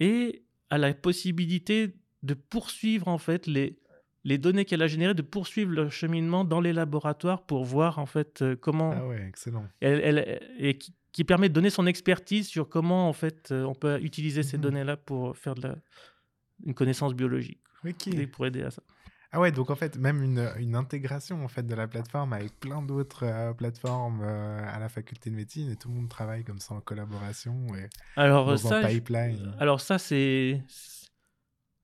S3: et a la possibilité de poursuivre en fait les, les données qu'elle a générées, de poursuivre leur cheminement dans les laboratoires pour voir en fait euh, comment
S2: Ah ouais, excellent.
S3: elle, elle- et qui, qui permet de donner son expertise sur comment en fait euh, on peut utiliser ces
S2: Mhm.
S3: données-là pour faire de la, une connaissance biologique
S2: Ok.
S3: et pour aider à ça.
S2: Ah ouais, donc en fait, même une, une intégration en fait de la plateforme avec plein d'autres euh, plateformes euh, à la faculté de médecine et tout le monde travaille comme ça en collaboration et
S3: Alors
S2: dans
S3: ça,
S2: un
S3: je-
S2: pipeline.
S3: alors ça c'est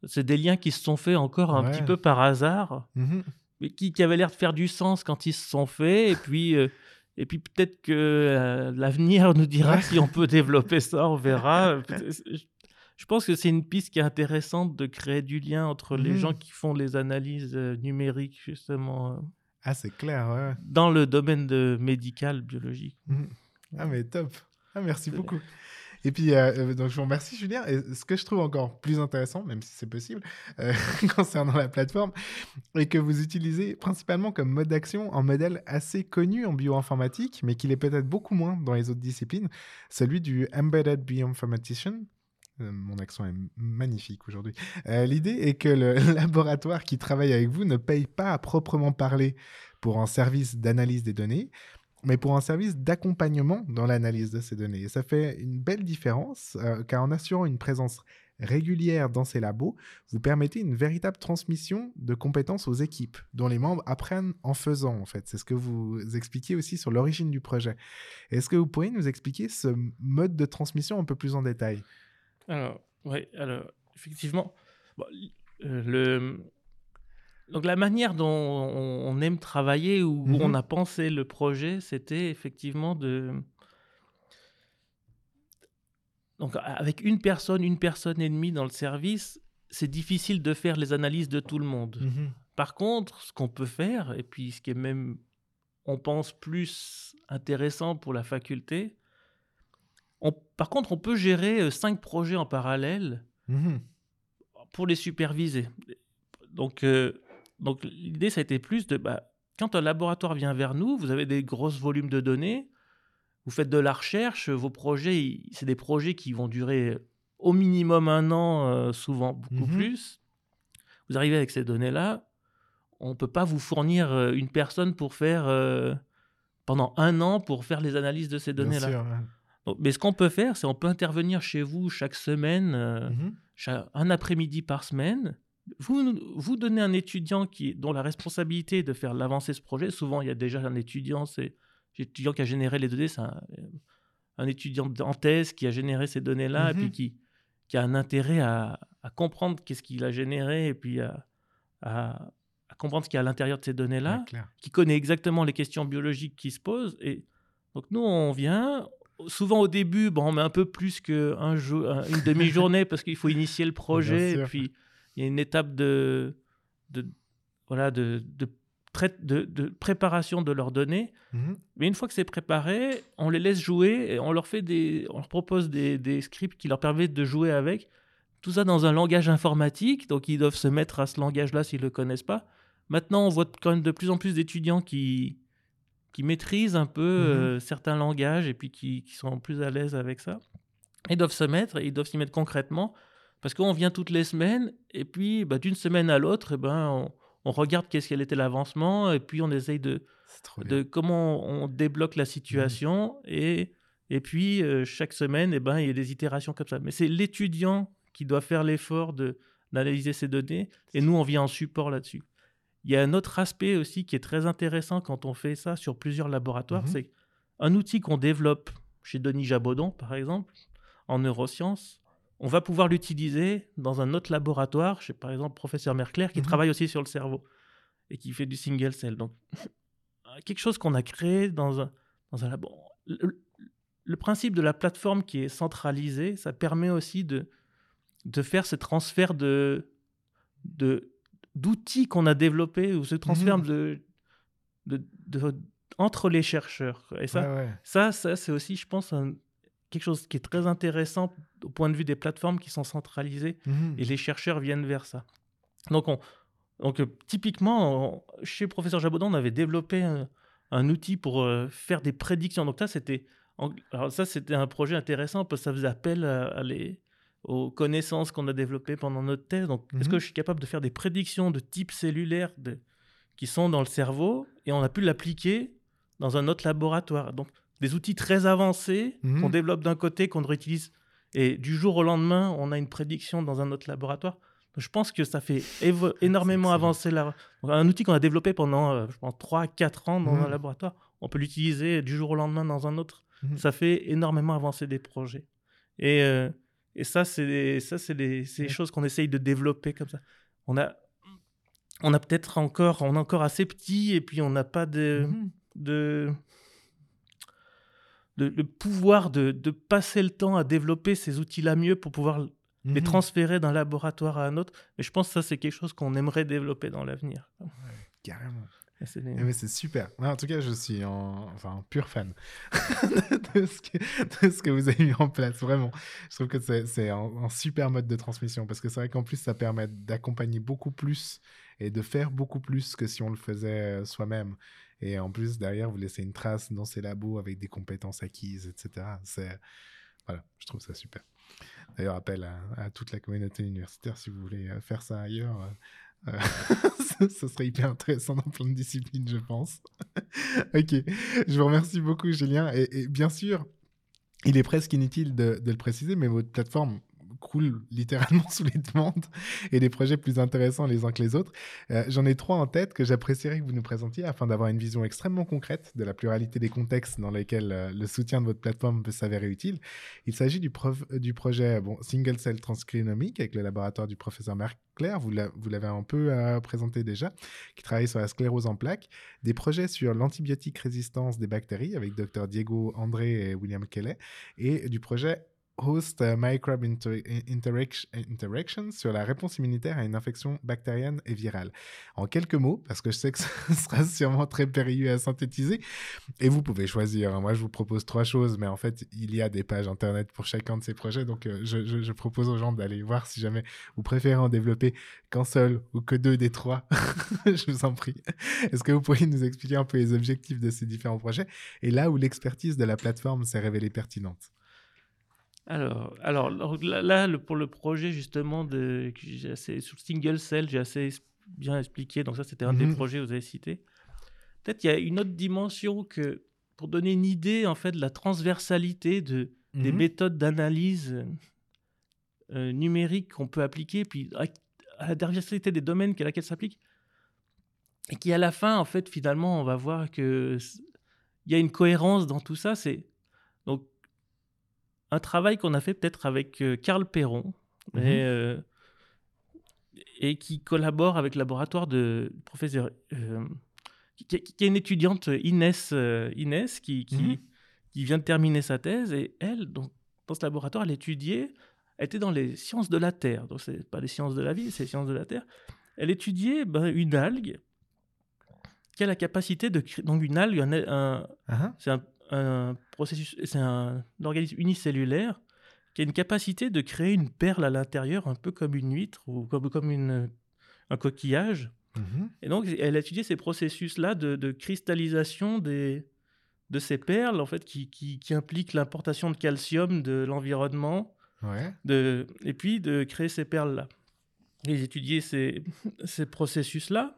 S3: c'est des liens qui se sont faits encore un
S2: Ouais.
S3: petit peu par hasard,
S2: Mhm.
S3: mais qui, qui avaient l'air de faire du sens quand ils se sont faits. Et puis euh, et puis peut-être que euh, l'avenir nous dira si on peut (laughs) développer ça, on verra. Je- pense que c'est une piste qui est intéressante de créer du lien entre les
S2: Mhm.
S3: gens qui font les analyses euh, numériques justement euh,
S2: Ah, c'est clair, ouais.
S3: dans le domaine de médical, biologique.
S2: Mhm. Ah, mais top. Ah, merci beaucoup. Et puis, euh, euh, donc, je vous remercie, Julien. Et ce que je trouve encore plus intéressant, même si c'est possible, euh, (laughs) concernant la plateforme, est que vous utilisez principalement comme mode d'action un modèle assez connu en bioinformatique, mais qu'il est peut-être beaucoup moins dans les autres disciplines, celui du Embedded Bioinformatician. Mon accent est magnifique aujourd'hui. L'idée est que le (laughs) laboratoire qui travaille avec vous ne paye pas à proprement parler pour un service d'analyse des données, mais pour un service d'accompagnement dans l'analyse de ces données. Et ça fait une belle différence, euh, car en assurant une présence régulière dans ces labos, vous permettez une véritable transmission de compétences aux équipes, dont les membres apprennent en faisant, en fait. C'est ce que vous expliquiez aussi sur l'origine du projet. Est-ce que vous pourriez nous expliquer ce mode de transmission un peu plus en détail?
S3: Alors, oui, alors, effectivement, euh, le... Donc, la manière dont on, on aime travailler ou où
S2: Mhm.
S3: on a pensé le projet, c'était effectivement de. Donc, avec une personne, une personne et demie dans le service, c'est difficile de faire les analyses de tout le monde. Par contre, ce qu'on peut faire, et puis ce qui est même, on pense, plus intéressant pour la faculté, on- par contre, on peut gérer euh, cinq projets en parallèle
S2: Mhm.
S3: pour les superviser. Donc, euh, donc l'idée, ça a été plus de, bah, quand un laboratoire vient vers nous, vous avez des gros volumes de données, vous faites de la recherche, vos projets, c'est des projets qui vont durer au minimum un an, euh, souvent beaucoup
S2: Mhm.
S3: plus. Vous arrivez avec ces données-là, on ne peut pas vous fournir euh, une personne pour faire euh, pendant un an pour faire les analyses de ces données-là.
S2: ouais.
S3: Mais ce qu'on peut faire, c'est on peut intervenir chez vous chaque semaine, euh, cha- un après-midi par semaine. Vous, vous donnez un étudiant qui, dont la responsabilité est de faire l'avancée de ce projet. Souvent, il y a déjà un étudiant, c'est l'étudiant qui a généré les données, c'est un, un étudiant en thèse qui a généré ces données-là, et puis qui, qui a un intérêt à, à comprendre qu'est-ce qu'il a généré, et puis à, à- à comprendre ce qu'il y a à l'intérieur de ces données-là
S2: Ouais,
S3: qui connaît exactement les questions biologiques qui se posent. Et donc nous, on vient. Souvent au début, bon, on met un peu plus qu'une jour, un- une demi-journée parce qu'il faut initier le projet. Et puis il y a une étape de, de voilà, de, de, trai- de- de préparation de leurs données.
S2: Mhm.
S3: Mais une fois que c'est préparé, on les laisse jouer et on leur fait des, on leur propose des, des scripts qui leur permettent de jouer avec. Tout ça dans un langage informatique, donc ils doivent se mettre à ce langage-là s'ils ne le connaissent pas. Maintenant, on voit quand même de plus en plus d'étudiants qui, qui maîtrisent un peu euh, certains langages et puis qui, qui sont plus à l'aise avec ça. Ils doivent se mettre, et ils doivent s'y mettre concrètement, parce qu'on vient toutes les semaines, et puis bah, d'une semaine à l'autre, eh ben, on, on regarde qu'est-ce quel était l'avancement, et puis on essaye de, comment on débloque la situation et, et puis euh, chaque semaine eh ben, il y a des itérations comme ça. Mais c'est l'étudiant qui doit faire l'effort de d'analyser ces données et nous on vient en support là-dessus. Il y a un autre aspect aussi qui est très intéressant quand on fait ça sur plusieurs laboratoires,
S2: Mhm.
S3: c'est un outil qu'on développe chez Denis Jabodon par exemple en neurosciences. On va pouvoir l'utiliser dans un autre laboratoire, chez par exemple professeur Merclair qui
S2: Mhm.
S3: travaille aussi sur le cerveau et qui fait du single cell. Donc (laughs) quelque chose qu'on a créé dans un, dans un labo. Le, le principe de la plateforme qui est centralisée, ça permet aussi de, de faire ce transfert de, de, d'outils qu'on a développés ou ce transfert
S2: Mhm.
S3: de, de, de- entre les chercheurs. Et ça,
S2: Ouais, ouais.
S3: ça, ça c'est aussi, je pense, un- quelque chose qui est très intéressant au point de vue des plateformes qui sont centralisées
S2: Mhm.
S3: et les chercheurs viennent vers ça. Donc, on, donc euh, typiquement, on- chez Professeur Jabodon, on avait développé un, un outil pour euh, faire des prédictions. Donc ça, c'était alors ça, c'était un projet intéressant parce que ça faisait appel à, à les- aux connaissances qu'on a développées pendant notre thèse. Donc, est-ce
S2: Mhm.
S3: que je suis capable de faire des prédictions de type cellulaire de- qui sont dans le cerveau et on a pu l'appliquer dans un autre laboratoire? Donc, des outils très avancés
S2: Mhm.
S3: qu'on développe d'un côté, qu'on réutilise, et du jour au lendemain, on a une prédiction dans un autre laboratoire. Je pense que ça fait (laughs) énormément avancer la... un outil qu'on a développé pendant, euh, je pense, 3-4 ans dans
S2: Mhm.
S3: un laboratoire. On peut l'utiliser du jour au lendemain dans un autre.
S2: Mhm.
S3: Ça fait énormément avancer des projets. Et, euh, et ça, c'est des, ça, c'est des, c'est des
S2: Ouais.
S3: choses qu'on essaye de développer comme ça. On a, on a peut-être encore, on est encore assez petit et puis on n'a pas de,
S2: Mhm.
S3: de, le pouvoir de, de passer le temps à développer ces outils-là mieux pour pouvoir les
S2: Mhm.
S3: transférer d'un laboratoire à un autre. Mais je pense que ça, c'est quelque chose qu'on aimerait développer dans l'avenir.
S2: Carrément.
S3: C'est des-
S2: Eh c'est super. Ouais, en tout cas, je suis en, enfin, un pur fan (laughs) de, ce que, de ce que vous avez mis en place. Vraiment. Je trouve que c'est c'est un, un super mode de transmission parce que c'est vrai qu'en plus, ça permet d'accompagner beaucoup plus et de faire beaucoup plus que si on le faisait euh, soi-même. Et en plus, derrière, vous laissez une trace dans ces labos avec des compétences acquises, etc. C'est voilà, je trouve ça super. D'ailleurs, appel à, à toute la communauté universitaire si vous voulez euh, faire ça ailleurs. euh, euh, ce (laughs) ce serait hyper intéressant dans plein de disciplines, je pense. (laughs) ok, je vous remercie beaucoup, Julien. Et, bien sûr, il est presque inutile de le préciser, mais votre plateforme croule littéralement (laughs) sous les demandes et des projets plus intéressants les uns que les autres. Euh, J'en ai trois en tête que j'apprécierais que vous nous présentiez afin d'avoir une vision extrêmement concrète de la pluralité des contextes dans lesquels euh, le soutien de votre plateforme peut s'avérer utile. Il s'agit du, euh, projet bon, Single Cell Transcrinomique avec le laboratoire du professeur Marc vous l'a- vous l'avez un peu présenté déjà, qui travaille sur la sclérose en plaques, des projets sur l'antibiotique résistance des bactéries avec Dr Diego André et William Kelly, et du projet Host euh, Microbe Inter- Interaction, sur la réponse immunitaire à une infection bactérienne et virale. En quelques mots, parce que je sais que (laughs) ce sera sûrement très périlleux à synthétiser, et vous pouvez choisir. hein. Moi, je vous propose trois choses, mais en fait, il y a des pages internet pour chacun de ces projets, donc euh, je propose aux gens d'aller voir si jamais vous préférez en développer qu'un seul ou que deux des trois. (laughs) je vous en prie. Est-ce que vous pourriez nous expliquer un peu les objectifs de ces différents projets et là où l'expertise de la plateforme s'est révélée pertinente?
S3: Alors, alors, là, le- pour le projet justement de, assez, sur le single cell, j'ai assez bien expliqué. Donc ça, c'était un des
S2: Mhm.
S3: projets que vous avez cité. Peut-être il y a une autre dimension que, pour donner une idée en fait de la transversalité de, des
S2: Mhm.
S3: méthodes d'analyse euh, numérique qu'on peut appliquer, puis à, à la diversité des domaines à laquelle ça s'applique, et qui à la fin, en fait, finalement, on va voir que il y a une cohérence dans tout ça. C'est donc un travail qu'on a fait peut-être avec euh, Carl Perron,
S2: Mhm.
S3: et, euh, et qui collabore avec le laboratoire de professeur. euh, qui, est une étudiante, Inès, euh, Inès qui, qui,
S2: Mhm.
S3: qui vient de terminer sa thèse. Et elle, donc, dans ce laboratoire, elle étudiait, elle était dans les sciences de la Terre. Donc, c'est pas les sciences de la vie, c'est les sciences de la Terre. Elle étudiait ben, une algue qui a la capacité de. Donc, une algue, un- un,
S2: Ah,
S3: c'est un, un processus, c'est un organisme unicellulaire qui a une capacité de créer une perle à l'intérieur, un peu comme une huître ou comme, comme une, un coquillage.
S2: mhm.
S3: Et donc, elle a étudié ces processus-là de, de cristallisation des, de ces perles, en fait, qui, qui, qui impliquent l'importation de calcium de l'environnement,
S2: Ouais.
S3: de, et puis de créer ces perles-là. Ils étudiaient ces, ces processus-là.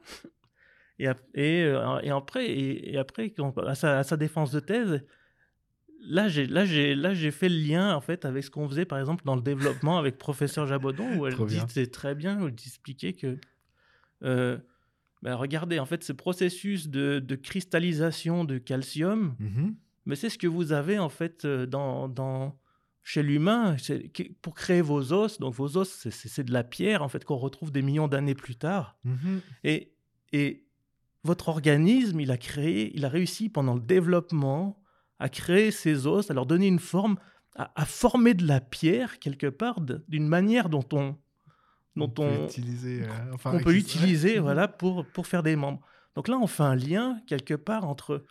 S3: Et, ap- et, euh, et après, et, et après à, sa, à sa défense de thèse, là j'ai, là, j'ai, là, j'ai fait le lien en fait, avec ce qu'on faisait, par exemple, dans le développement avec (laughs) professeur Jabodon, où elle disait très bien, où elle expliquait que, euh, ben, regardez, en fait, ce processus de, de cristallisation de calcium,
S2: Mhm.
S3: mais c'est ce que vous avez en fait euh, dans, dans chez l'humain pour créer vos os. Donc vos os, c'est- de la pierre en fait qu'on retrouve des millions d'années plus tard. Et, et votre organisme, il a créé, il a réussi pendant le développement à créer ces os, à leur donner une forme, à, à former de la pierre quelque part d'une manière dont on, dont
S2: peut
S3: on,
S2: l'utiliser, euh, enfin,
S3: peut
S2: ouais.
S3: voilà, pour, pour faire des membres. Donc là, on fait un lien quelque part entre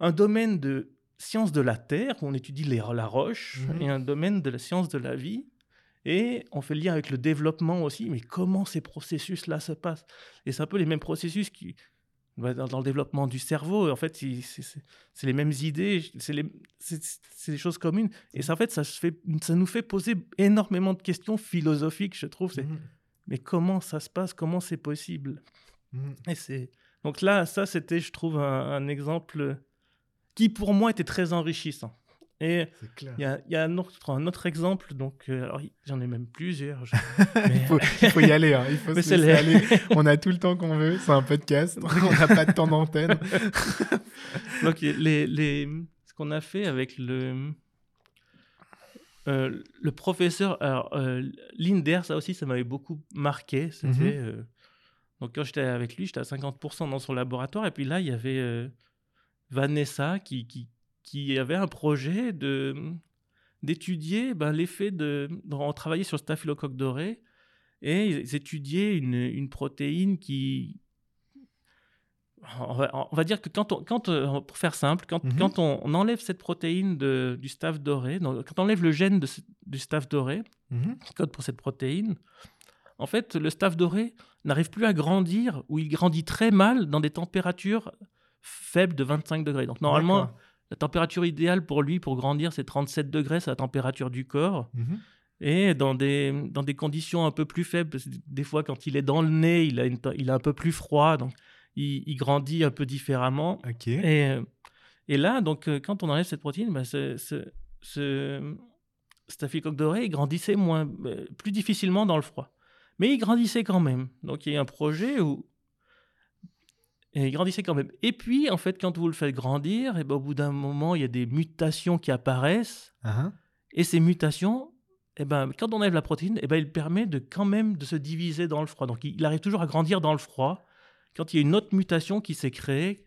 S3: un domaine de science de la Terre, où on étudie les- la roche,
S2: Mhm.
S3: et un domaine de la science de la vie. Et on fait le lien avec le développement aussi, mais comment ces processus-là se passent? Et c'est un peu les mêmes processus qui, dans, dans le développement du cerveau, en fait, c'est- les mêmes idées, c'est des choses communes. Et ça, en fait, ça, se fait, ça nous fait poser énormément de questions philosophiques, je trouve.
S2: Mhm.
S3: mais comment ça se passe? Comment c'est possible?
S2: Mhm.
S3: Et c'est donc là, ça c'était, je trouve, un, un exemple qui pour moi était très enrichissant. Et il y a, il y a un, autre, un autre exemple, donc euh, j'en ai même plusieurs. je- (laughs)
S2: Il faut, il faut y aller, hein. il faut (laughs)
S3: Mais
S2: se
S3: c'est
S2: laisser
S3: les-
S2: aller. On a tout le temps qu'on veut, c'est un podcast, (laughs) on n'a pas de temps d'antenne.
S3: Donc, les, les, ce qu'on a fait avec le, euh, le professeur, alors, euh, Linder, ça aussi, ça m'avait beaucoup marqué. C'était, euh, donc, quand j'étais avec lui, j'étais à 50% dans son laboratoire. Et puis là, il y avait Vanessa qui, qui, qui avait un projet de d'étudier ben, l'effet de, On travaillait sur le staphylocoque doré et ils étudiaient une, une protéine qui, on va, on va dire que quand on, quand, euh, pour faire simple, quand,
S2: Mhm.
S3: quand on, on enlève cette protéine de, du staph doré, donc, quand on enlève le gène de du staph doré,
S2: Mhm.
S3: qui code pour cette protéine, en fait, le staph doré n'arrive plus à grandir ou il grandit très mal dans des températures faibles de 25 degrés. Donc normalement. La température idéale pour lui pour grandir, c'est 37 degrés, c'est la température du corps.
S2: Mhm.
S3: Et dans des, dans des conditions un peu plus faibles, parce que des fois quand il est dans le nez, il a, une, il a un peu plus froid, donc il, il grandit un peu différemment. Et, et là, donc, euh, quand on enlève cette protéine, bah, ce, ce, ce staphylocoque doré, il grandissait moins, euh, plus difficilement dans le froid. Mais il grandissait quand même. Donc, il y a un projet où. Et il grandissait quand même. Et puis, en fait, quand vous le faites grandir, et ben, au bout d'un moment, il y a des mutations qui apparaissent.
S2: Ah,
S3: Et ces mutations, eh ben, quand on enlève la protéine, eh ben, il permet de quand même de se diviser dans le froid. Donc il arrive toujours à grandir dans le froid quand il y a une autre mutation qui s'est créée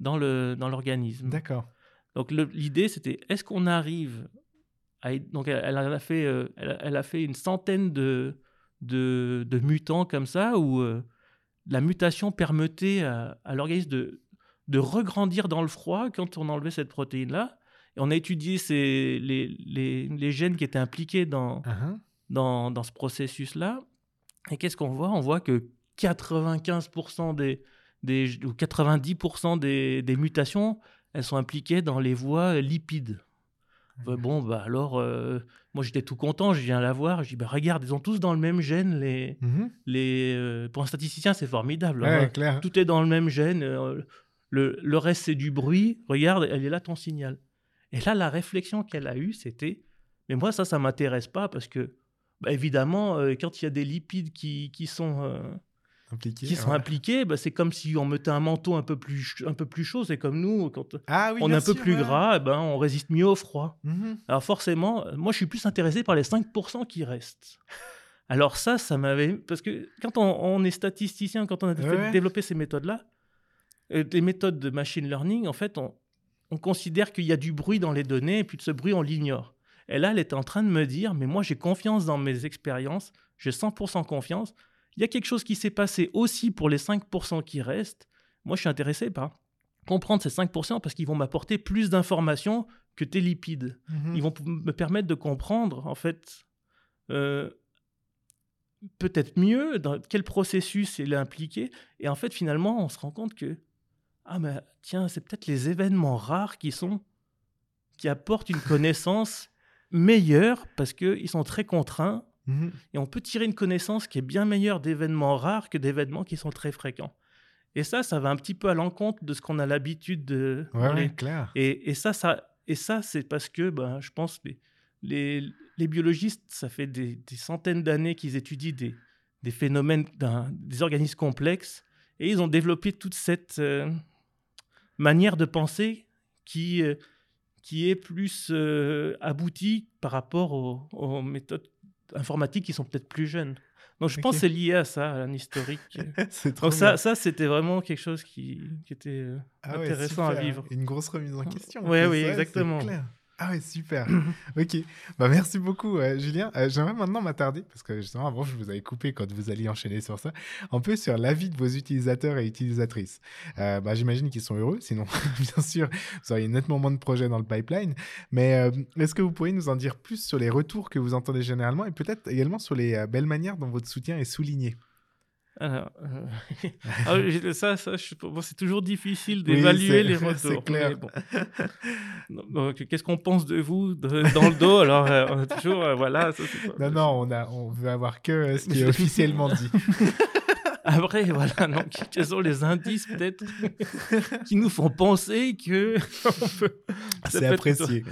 S3: dans le dans l'organisme.
S2: D'accord.
S3: Donc l'idée c'était est-ce qu'on arrive à donc elle, elle a fait euh, elle, a- elle a fait une centaine de de, de mutants comme ça où euh, la mutation permettait à, à l'organisme de de regrandir dans le froid quand on enlevait cette protéine là. Et on a étudié ces, les, les, les gènes qui étaient impliqués dans,
S2: ah.
S3: dans, dans ce processus-là. Et qu'est-ce qu'on voit? On voit que 95% des, des, ou 90% des, des mutations, elles sont impliquées dans les voies lipides. Bon, bah alors, euh, moi j'étais tout content, je viens la voir, je dis, bah regarde, ils ont tous dans le même gène. Les,
S2: Mhm.
S3: les, euh, pour un statisticien, c'est formidable.
S2: Ouais,
S3: hein.
S2: clair.
S3: Tout est dans le même gène. euh, le, le reste, c'est du bruit. Regarde, elle est là ton signal. Et là, la réflexion qu'elle a eue, c'était Mais moi, ça, ça m'intéresse pas parce que, bah, évidemment, quand il y a des lipides qui, qui sont, qui sont
S2: ouais.
S3: impliqués, bah, c'est comme si on mettait un manteau un peu plus, un peu plus chaud. C'est comme nous, quand
S2: Ah oui,
S3: on est un peu plus
S2: ouais.
S3: gras, eh ben, on résiste mieux au froid.
S2: Mhm.
S3: Alors forcément, euh, moi je suis plus intéressé par les 5% qui restent. Alors ça, ça m'avait... Parce que quand on, on est statisticien, quand on a
S2: Ouais.
S3: développer ces méthodes-là, euh, des méthodes de machine learning, en fait, on, on considère qu'il y a du bruit dans les données, et puis de ce bruit, on l'ignore. Et là, elle était en train de me dire, mais moi j'ai confiance dans mes expériences, j'ai 100% confiance. Il y a quelque chose qui s'est passé aussi pour les 5% qui restent. Moi, je suis intéressé par comprendre ces 5% parce qu'ils vont m'apporter plus d'informations que tes lipides
S2: Mhm.
S3: ils vont me permettre de comprendre, en fait, euh, peut-être mieux dans quel processus il est impliqué. Et en fait, finalement, on se rend compte que, ah, mais tiens, c'est peut-être les événements rares qui sont, qui apportent une connaissance meilleure parce qu'ils sont très contraints
S2: Mhm.
S3: et on peut tirer une connaissance qui est bien meilleure d'événements rares que d'événements qui sont très fréquents. Et ça, ça va un petit peu à l'encontre de ce qu'on a l'habitude de.
S2: Ouais,
S3: les-
S2: clair.
S3: et, et ça, ça, et ça c'est parce que ben, je pense les, les, les biologistes, ça fait des, des centaines d'années qu'ils étudient des, des phénomènes, des organismes complexes, et ils ont développé toute cette euh, manière de penser qui, euh, qui est plus euh, aboutie par rapport aux, aux méthodes informatiques qui sont peut-être plus jeunes. Donc je pense que c'est lié à ça, à un historique. (laughs) Donc ça, ça c'était vraiment quelque chose qui, qui était euh,
S2: Ah ouais,
S3: intéressant à vivre.
S2: Une grosse remise en question.
S3: Ouais, oui,
S2: c'est
S3: exactement.
S2: clair. Ah ouais, super. (laughs) ok. Bah, merci beaucoup, euh, Julien. Euh, J'aimerais maintenant m'attarder, parce que justement, avant, je vous avais coupé quand vous alliez enchaîner sur ça, un peu sur l'avis de vos utilisateurs et utilisatrices. Euh, bah, J'imagine qu'ils sont heureux, sinon, (laughs) bien sûr, vous auriez nettement moins de projets dans le pipeline. Mais est-ce que vous pourriez nous en dire plus sur les retours que vous entendez généralement et peut-être également sur les belles manières dont votre soutien est souligné?
S3: Alors, (laughs) euh, (laughs) ah ça, ça bon, c'est toujours difficile d'évaluer
S2: c'est-
S3: les (laughs)
S2: c'est
S3: retours.
S2: clair.
S3: bon. Donc, qu'est-ce qu'on pense de vous de- dans le dos? Alors, euh, on a toujours, euh, voilà. ça, c'est pas-
S2: Non, non, on, a, on veut avoir que euh, ce qui est officiellement dit.
S3: Après, voilà, donc, quels sont les indices peut-être qui nous font penser que peut-
S2: C'est apprécié.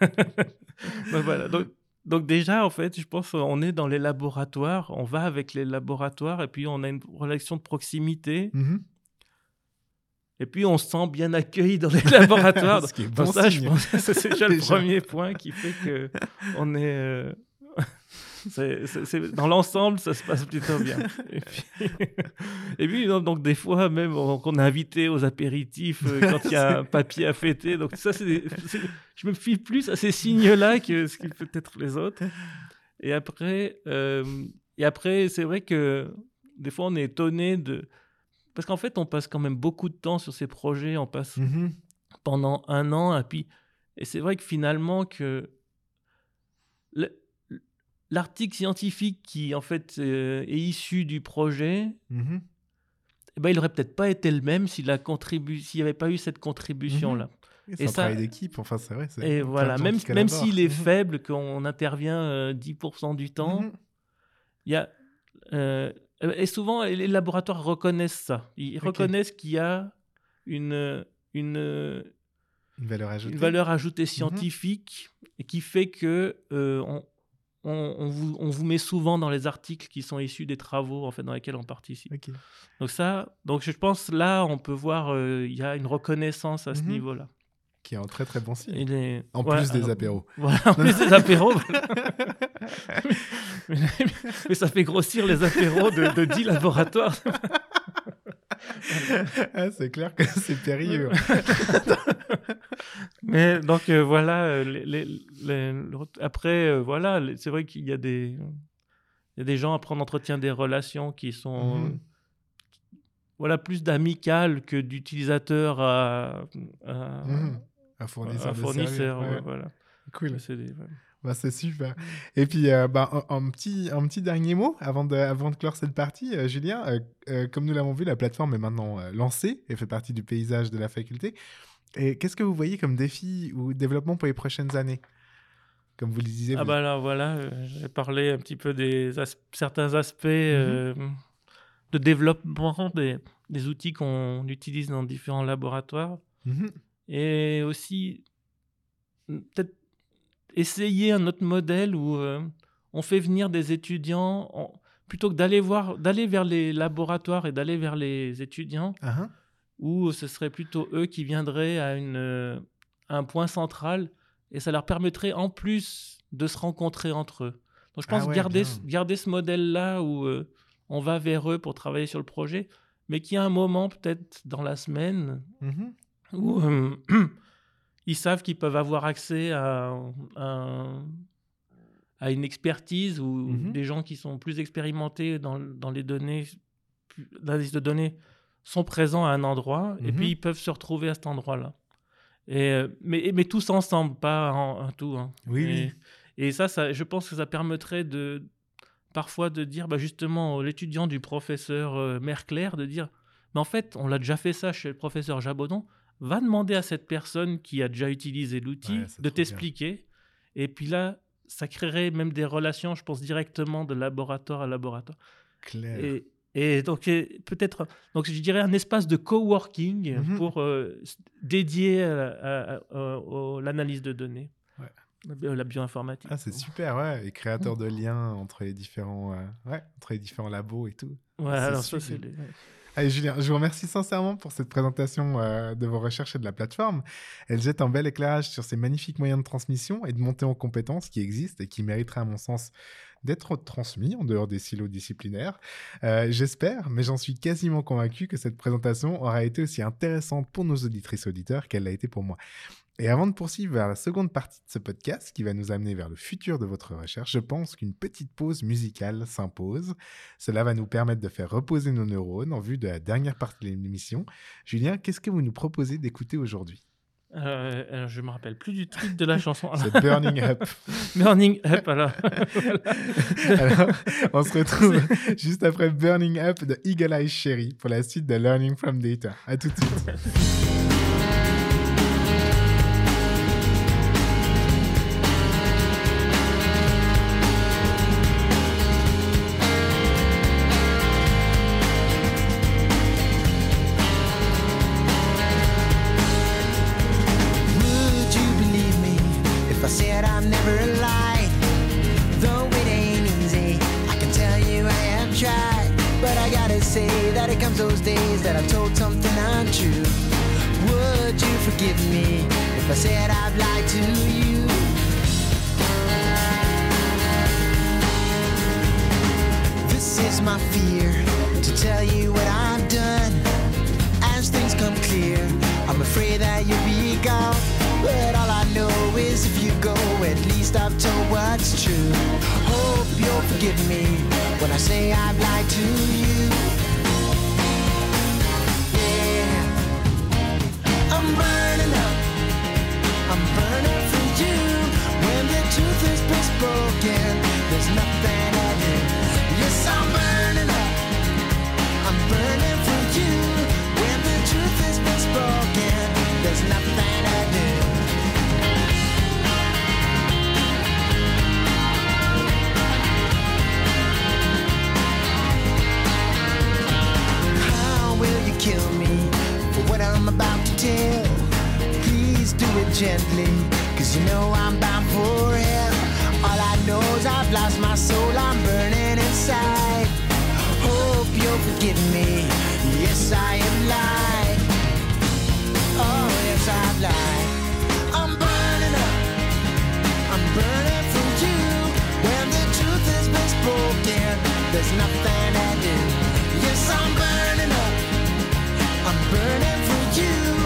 S3: Donc, voilà. Donc, donc déjà, en fait, je pense qu'on est dans les laboratoires, on va avec les laboratoires et puis on a une relation de proximité
S2: Mhm.
S3: et puis on se sent bien accueilli dans les (laughs) laboratoires.
S2: Ce qui est
S3: Donc
S2: bon
S3: ça, je
S2: signe.
S3: pense que c'est déjà le premier point qui fait que on est... euh, c'est- c'est- c'est- dans l'ensemble, ça se passe plutôt bien. Et puis, (laughs) et puis, donc, donc, des fois, même, on, qu'on est invité aux apéritifs euh, quand il y a un (laughs) papier à fêter. Donc, ça, c'est des- je me fie plus à ces signes-là que ce qui peut être les autres. Et après, euh, et après c'est vrai que des fois, on est étonné de. Parce qu'en fait, on passe quand même beaucoup de temps sur ces projets. On passe
S2: Mhm.
S3: pendant un an. Et puis, et c'est vrai que finalement, que l'article scientifique qui en fait euh, est issu du projet,
S2: Mhm.
S3: eh ben, il aurait peut-être pas été le même s'il n'y avait pas eu cette contribution là.
S2: Oui,
S3: Et
S2: C'est un
S3: ça-
S2: travail d'équipe, enfin c'est vrai.
S3: Et voilà, même, même s'il est
S2: Mhm.
S3: faible, qu'on intervient euh, 10% du temps,
S2: Mhm.
S3: il y a euh, et souvent les laboratoires reconnaissent ça. Ils reconnaissent qu'il y a une une
S2: Une valeur ajoutée.
S3: une valeur ajoutée
S2: Mhm.
S3: scientifique qui fait que euh, on, on- on vous, on vous met souvent dans les articles qui sont issus des travaux en fait dans lesquels on participe. Donc ça, donc je pense là on peut voir euh, il y a une reconnaissance à ce
S2: Mhm.
S3: niveau-là.
S2: Qui est un très très bon signe.
S3: Les-
S2: En
S3: voilà,
S2: plus des apéros. (laughs)
S3: Voilà, en plus des apéros. (laughs) mais, (laughs) mais ça fait grossir les apéros de, de 10 laboratoires.
S2: Ah, c'est clair que (laughs) c'est périlleux. (laughs)
S3: Mais donc euh, voilà, euh, les- les- les- le ret- après, euh, voilà, c'est vrai qu'il y a des, il y a des gens après on entretient des relations qui sont
S2: Mhm.
S3: voilà plus d'amicales que d'utilisateurs à, à,
S2: Mhm. Fournisseur.
S3: à ouais,
S2: ouais.
S3: voilà.
S2: Cool.
S3: Des- ouais.
S2: Bah, c'est super. Et puis, euh, bah, un, un petit, un petit dernier mot avant de, avant de clore cette partie. Euh, Julien, euh, comme nous l'avons vu, la plateforme est maintenant lancée et fait partie du paysage de la faculté. Et qu'est-ce que vous voyez comme défi ou développement pour les prochaines années? Comme vous le disiez.
S3: Ah
S2: vous-
S3: bah là, voilà, j'ai parlé un petit peu des as- certains aspects euh, de développement des, des outils qu'on utilise dans différents laboratoires
S2: Mhm.
S3: et aussi peut-être essayer un autre modèle où euh, on fait venir des étudiants plutôt que d'aller voir d'aller vers les laboratoires et d'aller vers les étudiants
S2: hein.
S3: où ce serait plutôt eux qui viendraient à, une, euh, à un point central et ça leur permettrait en plus de se rencontrer entre eux. Donc je
S2: Ah
S3: pense
S2: ouais,
S3: garder, garder ce modèle-là où euh, on va vers eux pour travailler sur le projet, mais qu'il y a un moment peut-être dans la semaine
S2: Mhm.
S3: où euh, (clears throat) ils savent qu'ils peuvent avoir accès à, un- à une expertise ou
S2: Mhm.
S3: des gens qui sont plus expérimentés dans, dans les données, l'analyse de données, sont présents à un endroit et
S2: Mhm.
S3: puis ils peuvent se retrouver à cet endroit-là. Et, euh, mais, mais tous ensemble, pas en un tout. hein.
S2: Oui,
S3: et,
S2: oui.
S3: et ça, ça, je pense que ça permettrait de parfois de dire bah, justement l'étudiant du professeur euh, Merclair de dire mais en fait on l'a déjà fait ça chez le professeur Jabodon va demander à cette personne qui a déjà utilisé l'outil
S2: Ouais,
S3: de t'expliquer et puis là ça créerait même des relations je pense directement de laboratoire à laboratoire
S2: Clair.
S3: et, et donc peut-être donc je dirais un espace de coworking
S2: Mhm.
S3: pour euh, dédié à, à- à- à l'analyse de données
S2: Ouais.
S3: la, bio- la bioinformatique
S2: Ah, c'est super, ouais. Et créateur de liens entre les différents, euh, ouais, entre les différents labos et tout.
S3: Ouais, alors ça, c'est.
S2: Allez, Julien, je vous remercie sincèrement pour cette présentation euh, de vos recherches et de la plateforme. Elle jette un bel éclairage sur ces magnifiques moyens de transmission et de montée en compétences qui existent et qui mériteraient, à mon sens, d'être transmis en dehors des silos disciplinaires. Euh, J'espère, mais j'en suis quasiment convaincu que cette présentation aura été aussi intéressante pour nos auditrices auditeurs qu'elle l'a été pour moi. Et avant de poursuivre vers la seconde partie de ce podcast qui va nous amener vers le futur de votre recherche, je pense qu'une petite pause musicale s'impose. Cela va nous permettre de faire reposer nos neurones en vue de la dernière partie de l'émission. Julien, qu'est-ce que vous nous proposez d'écouter aujourd'hui?
S3: Euh, alors, je me rappelle plus du titre de la chanson. (laughs)
S2: C'est Burning Up. (laughs)
S3: Burning Up, alors. (laughs)
S2: Alors, on se retrouve juste après Burning Up de Eagle Eye Cherry pour la suite de Learning from Data. À tout de suite.
S4: But I gotta say that it comes those days that I've told something untrue. Would you forgive me if I said I've lied to you? This is my fear to tell you what I've done as things come clear. I'm afraid that you'll be gone. But all I know is if you go, at least I've told what's true. Hope you'll forgive me when I say I've lied to you. Yeah. I'm burning up. I'm burning for you. When the truth been spoken, there's nothing it gently, cause you know I'm bound for hell. All I know is I've lost my soul, I'm burning inside. Hope you'll forgive me. Yes, I have lied. Oh, yes, I've lied. I'm burning up. I'm burning for you. When the truth has been spoken, there's nothing I do. Yes, I'm burning up. I'm burning for you.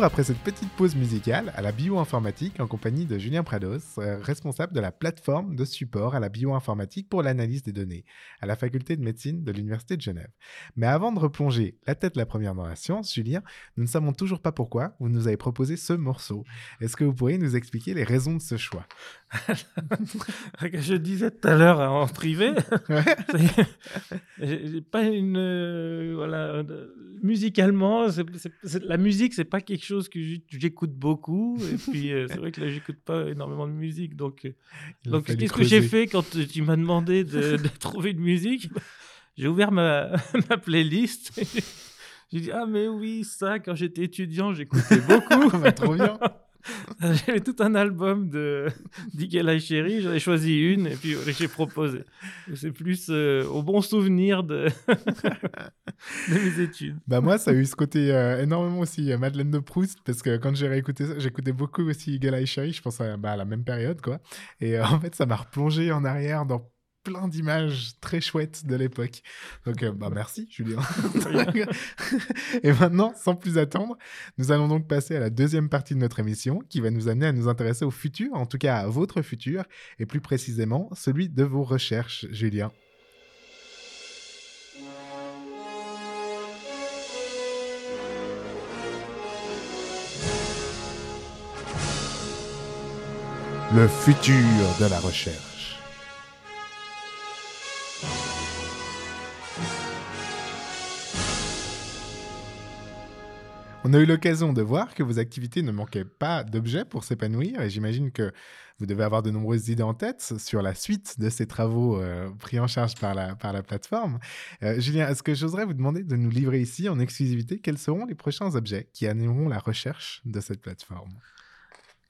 S2: Après cette petite pause musicale à la bioinformatique en compagnie de Julien Prados, euh, responsable de la plateforme de support à la bioinformatique pour l'analyse des données à la faculté de médecine de l'Université de Genève. Mais avant de replonger la tête la première dans la science, Julien, nous ne savons toujours pas pourquoi vous nous avez proposé ce morceau. Est-ce que vous pourriez nous expliquer les raisons de ce choix? (laughs)
S3: Je disais tout à l'heure en privé, (laughs) j'ai pas une euh, voilà musicalement la musique c'est pas quelque chose que j'écoute beaucoup. Et (laughs) puis euh, c'est vrai que là j'écoute pas énormément de musique. Donc euh,
S2: Il
S3: donc qu'est-ce que j'ai fait quand tu m'as demandé de, de trouver une musique? J'ai ouvert ma, ma playlist. J'ai dit ah mais oui ça quand j'étais étudiant j'écoutais beaucoup.
S2: Bah, trop bien. (laughs)
S3: J'avais tout un album de (laughs) d'Igel Chéri, j'en ai choisi une et puis j'ai proposé. C'est plus euh, au bon souvenir (laughs) de... mes études.
S2: Bah moi, ça a eu ce côté euh, énormément aussi euh, Madeleine de Proust, parce que quand j'ai réécouté ça, j'écoutais beaucoup aussi Eye Cherry, je pense à, bah, à la même période, quoi. Et en fait, ça m'a replongé en arrière dans plein d'images très chouettes de l'époque. Donc, euh, bah merci, Julien. (laughs) Et maintenant, sans plus attendre, nous allons donc passer à la deuxième partie de notre émission, qui va nous amener à nous intéresser au futur, en tout cas à votre futur, et plus précisément celui de vos recherches, Julien. Le futur de la recherche. On a eu l'occasion de voir que vos activités ne manquaient pas d'objets pour s'épanouir et j'imagine que vous devez avoir de nombreuses idées en tête sur la suite de ces travaux euh, pris en charge par la, par la plateforme. Euh, Julien, est-ce que j'oserais vous demander de nous livrer ici en exclusivité quels seront les prochains objets qui animeront la recherche de cette plateforme?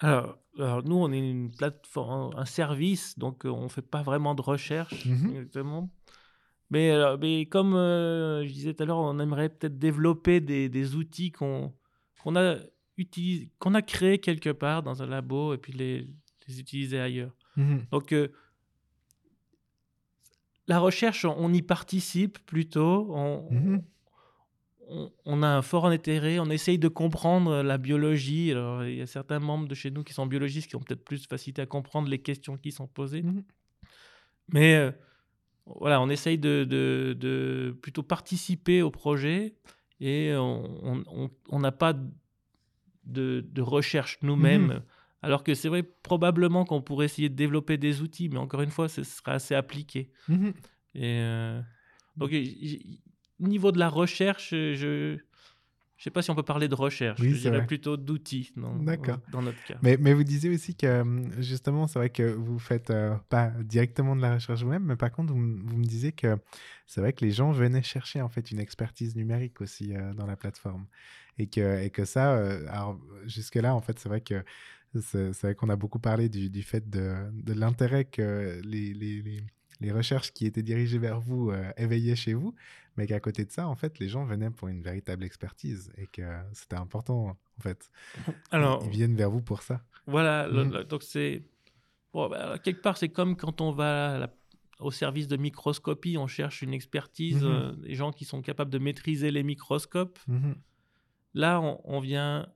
S3: Alors, alors, nous, on est une plateforme, un service, donc euh, on ne fait pas vraiment de recherche,
S2: Mhm.
S3: exactement. Mais, alors, mais comme euh, je disais tout à l'heure, on aimerait peut-être développer des, des outils qu'on qu'on a, utilis- qu'on a créés quelque part dans un labo et puis les, les utiliser ailleurs.
S2: Mhm.
S3: Donc, euh, la recherche, on, y participe plutôt. On,
S2: Mhm.
S3: on, on a un fort intérêt. On essaye de comprendre la biologie. Alors, il y a certains membres de chez nous qui sont biologistes qui ont peut-être plus facilité à comprendre les questions qui sont posées.
S2: Mhm.
S3: Mais euh, voilà, on essaye de, de- de plutôt participer au projet et on n'a pas de, de recherche nous-mêmes.
S2: Mhm.
S3: Alors que c'est vrai, probablement qu'on pourrait essayer de développer des outils, mais encore une fois, ce sera assez appliqué.
S2: Mhm.
S3: Et euh, donc, niveau de la recherche, je ne sais pas si on peut parler de recherche.
S2: Oui,
S3: je dirais
S2: vrai.
S3: plutôt d'outils dans, notre cas.
S2: Mais, mais vous disiez aussi que hum, justement, c'est vrai que vous faites euh, pas directement de la recherche vous-même, mais par contre, vous, me disiez que c'est vrai que les gens venaient chercher en fait une expertise numérique aussi euh, dans la plateforme. Et que, et que ça, euh, alors jusque-là, en fait, c'est vrai que c'est c'est vrai qu'on a beaucoup parlé du, du fait de, de l'intérêt que les, les, les, les recherches qui étaient dirigées vers vous euh, éveillaient chez vous, mais qu'à côté de ça, en fait, les gens venaient pour une véritable expertise et que c'était important, en fait.
S3: Alors,
S2: Ils viennent vers vous pour ça.
S3: Voilà, le-
S2: Mhm.
S3: le- donc c'est. Bon, bah, quelque part, c'est comme quand on va la- au service de microscopie, on cherche une expertise, euh, des gens qui sont capables de maîtriser les microscopes.
S2: Mhm.
S3: Là, on, on vient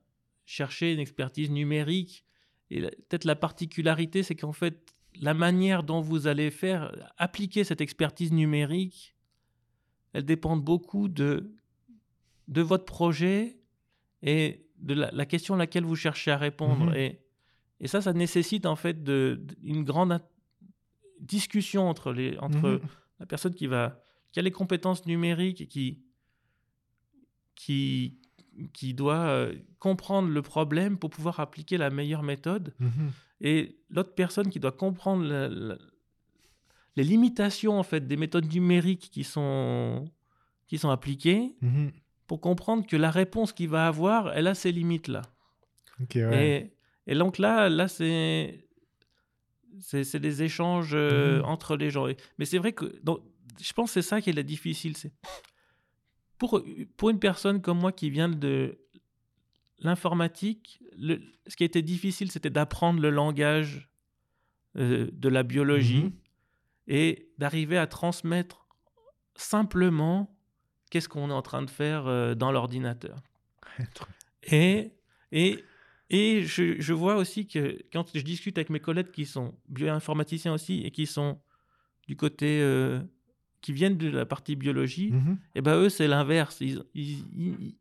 S3: chercher une expertise numérique. Et peut-être la particularité, c'est qu'en fait, la manière dont vous allez faire, appliquer cette expertise numérique, elle dépend beaucoup de, de votre projet et de la, la question à laquelle vous cherchez à répondre.
S2: Mhm.
S3: Et, et ça, ça nécessite en fait de, de- une grande discussion entre, les, entre
S2: Mhm.
S3: la personne qui, va, qui a les compétences numériques et qui, qui, qui doit euh, comprendre le problème pour pouvoir appliquer la meilleure méthode
S2: Mhm.
S3: Et l'autre personne qui doit comprendre la- la- les limitations en fait des méthodes numériques qui sont qui sont appliquées
S2: Mhm.
S3: pour comprendre que la réponse qu'il va avoir elle a ces limites là
S2: Ok, ouais.
S3: et, et donc là là c'est c'est des échanges euh,
S2: Mhm.
S3: entre les gens mais c'est vrai que donc, je pense que c'est ça qui est la difficile c'est pour pour une personne comme moi qui vient de l'informatique ce qui était difficile c'était d'apprendre le langage euh, de la biologie
S2: Mhm.
S3: et d'arriver à transmettre simplement qu'est-ce qu'on est en train de faire euh, dans l'ordinateur. (laughs) Et Et, et je, je vois aussi que quand je discute avec mes collègues qui sont bioinformaticiens aussi et qui sont du côté. euh, qui viennent de la partie biologie,
S2: Mhm.
S3: et ben eux, c'est l'inverse. Ils, ils, ils-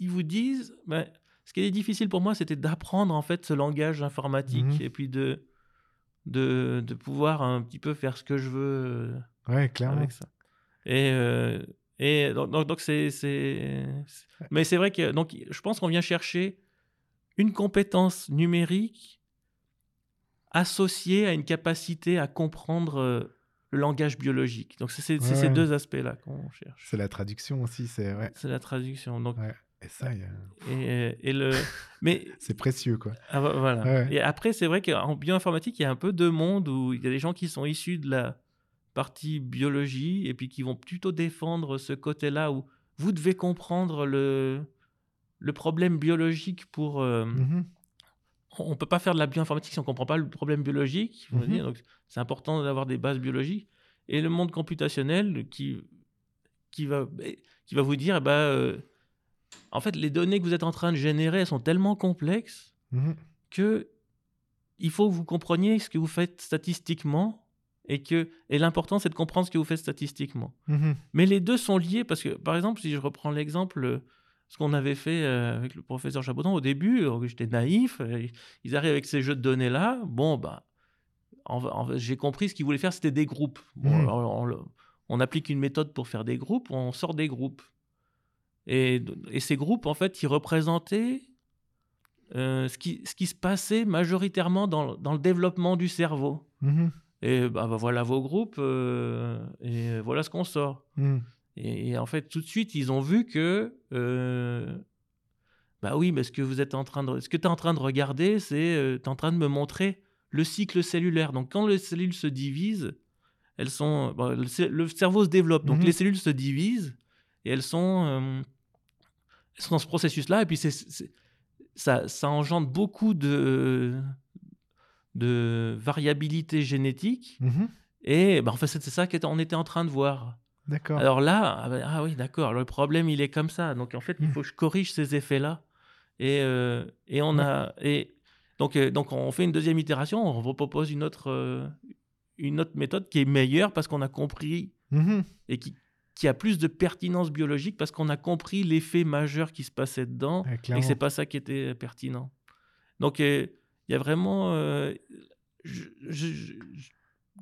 S3: ils vous disent. ben, ce qui est difficile pour moi, c'était d'apprendre en fait ce langage informatique
S2: Mhm.
S3: et puis de, de, de pouvoir un petit peu faire ce que je veux
S2: Ouais, clairement.
S3: avec ça. Et, euh, et donc, donc- donc c'est, c'est- c'est- Mais c'est vrai que donc, je pense qu'on vient chercher une compétence numérique associée à une capacité à comprendre euh, le langage biologique. Donc c'est, c'est- c'est
S2: Ouais,
S3: ces
S2: ouais.
S3: deux aspects-là qu'on cherche.
S2: C'est la traduction aussi, c'est ouais.
S3: C'est la traduction. Donc.
S2: Et ça, y a-
S3: et, et le... (laughs) Mais
S2: c'est précieux, quoi.
S3: ah, vo- voilà.
S2: Ouais.
S3: Et après, c'est vrai qu'en bioinformatique, il y a un peu deux mondes où il y a des gens qui sont issus de la partie biologie et puis qui vont plutôt défendre ce côté-là où vous devez comprendre le, le problème biologique pour. euh,
S2: Mhm.
S3: On ne peut pas faire de la bioinformatique si on ne comprend pas le problème biologique.
S2: Mhm.
S3: Donc, c'est important d'avoir des bases biologiques. Et le monde computationnel qui, qui, va, qui va vous dire eh ben, euh, en fait, les données que vous êtes en train de générer, elles sont tellement complexes
S2: Mhm.
S3: que il faut que vous compreniez ce que vous faites statistiquement et que et l'important c'est de comprendre ce que vous faites statistiquement.
S2: Mhm.
S3: Mais les deux sont liés parce que par exemple si je reprends l'exemple euh, ce qu'on avait fait euh, avec le professeur Chaboton au début, euh, j'étais naïf, ils arrivent avec ces jeux de données là, bon bah j'ai compris ce qu'ils voulaient faire c'était des groupes. Bon,
S2: Mhm.
S3: on, on applique une méthode pour faire des groupes, on sort des groupes. Et, et ces groupes en fait ils représentaient euh, ce, qui, ce qui se passait majoritairement dans, dans le développement du cerveau.
S2: Mhm.
S3: Et bah, bah, voilà vos groupes, euh, et voilà ce qu'on sort.
S2: Mhm.
S3: Et, et en fait, tout de suite, ils ont vu que, euh, bah oui, mais ce que vous êtes en train de, ce que tu es en train de regarder, c'est, tu es en train de me montrer le cycle cellulaire. Donc, quand les cellules se divisent, elles sont, bon, le, cer- le cerveau se développe, donc
S2: Mhm.
S3: les cellules se divisent et elles sont, euh, elles sont dans ce processus-là. Et puis, c'est, ça, ça engendre beaucoup de, de variabilité génétique.
S2: Mhm.
S3: Et bah, en fait, c'est ça qu'on était en train de voir.
S2: D'accord.
S3: Alors là, ah, ben, ah oui, d'accord, le problème, il est comme ça. Donc en fait, il
S2: Mm.
S3: faut que je corrige ces effets-là. Et, euh, et on a. Et donc, euh, donc on fait une deuxième itération, on vous propose une autre, euh, une autre méthode qui est meilleure parce qu'on a compris
S2: Mhm.
S3: et qui, qui a plus de pertinence biologique parce qu'on a compris l'effet majeur qui se passait dedans et que c'est pas ça qui était pertinent. Donc euh, il y a vraiment. euh, je, je,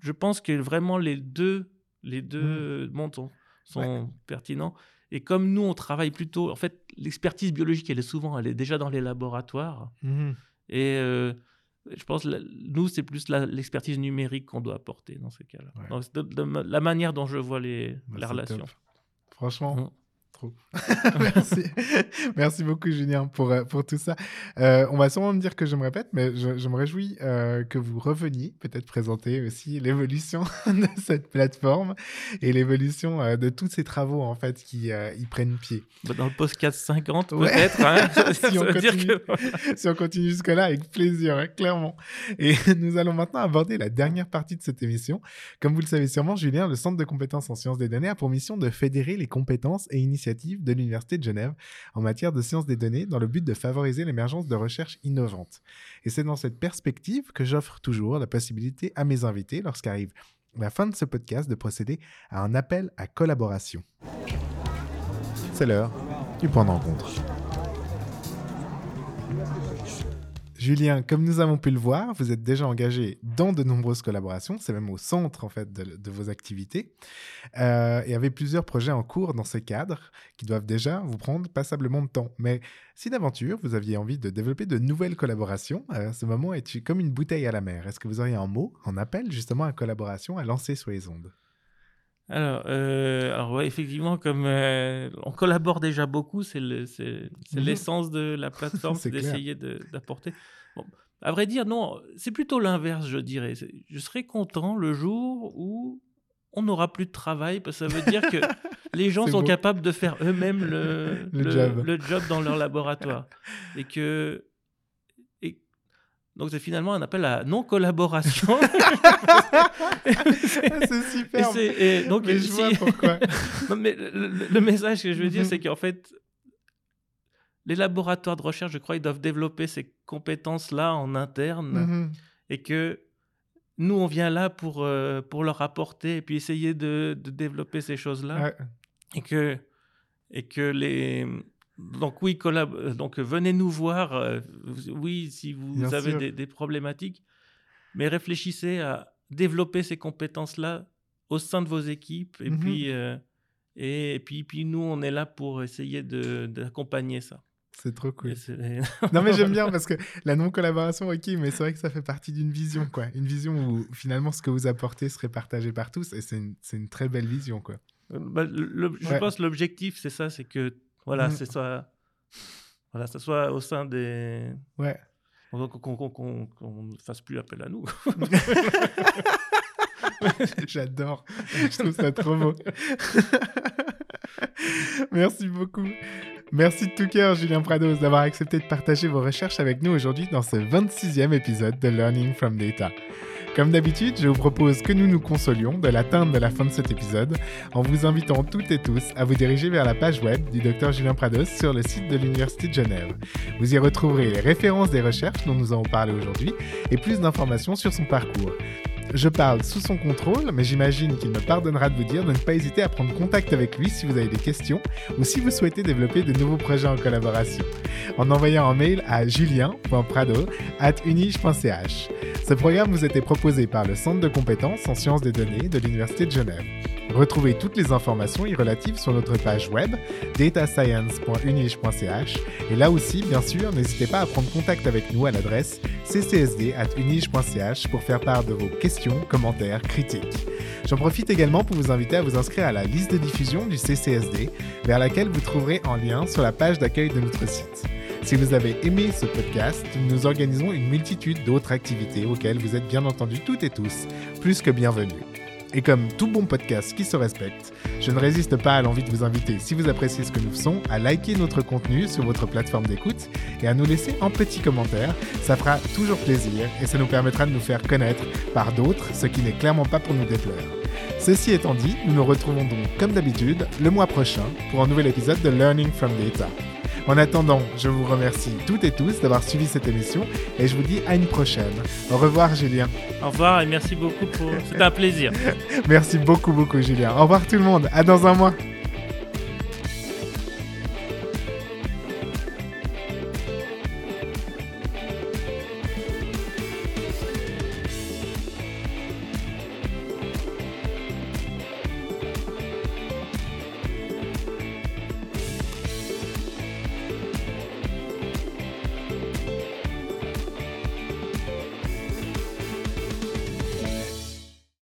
S3: je- pense que vraiment les deux, les deux mondes sont, sont pertinents. Et comme nous, on travaille plutôt. En fait, l'expertise biologique, elle est souvent, elle est déjà dans les laboratoires.
S2: Mhm.
S3: Et euh, je pense, la- nous, c'est plus la- l'expertise numérique qu'on doit apporter dans ces cas-là.
S2: Ouais.
S3: Donc, c'est de- de ma- la manière dont je vois les,
S2: Bah,
S3: relations.
S2: top. Franchement,
S3: Mhm.
S2: Trop. (laughs) Merci. Merci beaucoup, Julien, pour, euh, pour tout ça. Euh, on va sûrement me dire que je me répète, mais je, je me réjouis euh, que vous reveniez, peut-être présenter aussi l'évolution (laughs) de cette plateforme et l'évolution euh, de tous ces travaux, en fait, qui euh, y prennent pied.
S3: Bah, Dans le podcast 50,
S2: Ouais.
S3: peut-être. hein. (laughs)
S2: Si on continue.
S3: que.
S2: si on continue jusque-là, avec plaisir, hein, clairement. Et nous allons maintenant aborder la dernière partie de cette émission. Comme vous le savez sûrement, Julien, le Centre de compétences en sciences des données a pour mission de fédérer les compétences et initiatives de l'Université de Genève en matière de sciences des données dans le but de favoriser l'émergence de recherches innovantes. Et c'est dans cette perspective que j'offre toujours la possibilité à mes invités, lorsqu'arrive la fin de ce podcast, de procéder à un appel à collaboration. C'est l'heure du point de rencontre. Julien, comme nous avons pu le voir, vous êtes déjà engagé dans de nombreuses collaborations, c'est même au centre en fait de, vos activités, euh, et avez plusieurs projets en cours dans ce cadre qui doivent déjà vous prendre passablement de temps. Mais si d'aventure vous aviez envie de développer de nouvelles collaborations, euh, ce moment est comme une bouteille à la mer? Est-ce que vous auriez un mot, un appel justement à collaboration à lancer sur les ondes?
S3: Alors, euh, alors ouais, effectivement, comme euh, on collabore déjà beaucoup, c'est le-
S2: Mhm.
S3: l'essence de la (laughs) plateforme,
S2: C'est
S3: d'essayer de- d'apporter. Bon, à vrai dire, non, c'est plutôt l'inverse, je dirais. Je serais content le jour où on n'aura plus de travail, parce que ça veut dire que (laughs) les gens sont
S2: beau.
S3: capables de faire eux-mêmes (laughs) le,
S2: Le job.
S3: le job dans leur laboratoire. Et que. Donc, c'est finalement un appel à non-collaboration. (laughs)
S2: C'est
S3: Et
S2: super.
S3: c'est- et donc,
S2: Mais je
S3: si-
S2: vois pourquoi. (laughs)
S3: non, mais le, message que je veux dire,
S2: Mhm.
S3: c'est qu'en fait, les laboratoires de recherche, je crois, ils doivent développer ces compétences-là en interne
S2: Mhm.
S3: et que nous, on vient là pour, euh, pour leur apporter et puis essayer de, de développer ces choses-là
S2: Ouais.
S3: et que et que les donc oui collab... euh, donc venez nous voir euh, oui si vous
S2: Bien
S3: avez des, des problématiques mais réfléchissez à développer ces compétences là au sein de vos équipes et
S2: Mhm.
S3: puis euh, et, puis puis nous on est là pour essayer d'accompagner ça
S2: C'est trop cool. (laughs) Non, mais j'aime bien parce que la non-collaboration, ok, mais c'est vrai que ça fait partie d'une vision, quoi. Une vision où finalement ce que vous apportez serait partagé par tous et c'est une, une très belle vision, quoi.
S3: Bah, le- je
S2: Ouais.
S3: pense que l'objectif c'est ça c'est que voilà
S2: Mhm.
S3: c'est ça voilà ça soit au sein des
S2: Ouais.
S3: qu'on ne fasse plus appel à nous (laughs)
S2: J'adore. Je trouve ça trop beau. (laughs) Merci beaucoup. Merci de tout cœur, Julien Prados, d'avoir accepté de partager vos recherches avec nous aujourd'hui dans ce 26e épisode de Learning from Data. Comme d'habitude, je vous propose que nous nous consolions de l'atteinte de la fin de cet épisode en vous invitant toutes et tous à vous diriger vers la page web du Dr Julien Prados sur le site de l'Université de Genève. Vous y retrouverez les références des recherches dont nous avons parlé aujourd'hui et plus d'informations sur son parcours. Je parle sous son contrôle, mais j'imagine qu'il me pardonnera de vous dire de ne pas hésiter à prendre contact avec lui si vous avez des questions ou si vous souhaitez développer de nouveaux projets en collaboration, en envoyant un mail à julien.prado.unige.ch. Ce programme vous était proposé par le Centre de compétences en sciences des données de l'Université de Genève. Retrouvez toutes les informations y relatives sur notre page web datascience.unige.ch et là aussi, bien sûr, n'hésitez pas à prendre contact avec nous à l'adresse ccsd.unige.ch pour faire part de vos questions, commentaires, critiques. J'en profite également pour vous inviter à vous inscrire à la liste de diffusion du CCSD, vers laquelle vous trouverez en lien sur la page d'accueil de notre site. Si vous avez aimé ce podcast, nous organisons une multitude d'autres activités auxquelles vous êtes bien entendu toutes et tous plus que bienvenus. Et comme tout bon podcast qui se respecte, je ne résiste pas à l'envie de vous inviter, si vous appréciez ce que nous faisons, à liker notre contenu sur votre plateforme d'écoute et à nous laisser un petit commentaire. Ça fera toujours plaisir et ça nous permettra de nous faire connaître par d'autres, ce qui n'est clairement pas pour nous déplaire. Ceci étant dit, nous nous retrouvons donc comme d'habitude le mois prochain pour un nouvel épisode de Learning from Data. En attendant, je vous remercie toutes et tous d'avoir suivi cette émission et je vous dis à une prochaine. Au revoir Julien.
S3: au revoir et merci beaucoup pour c'était un plaisir (laughs)
S2: Merci beaucoup beaucoup Julien. Au revoir tout le monde. À dans un mois.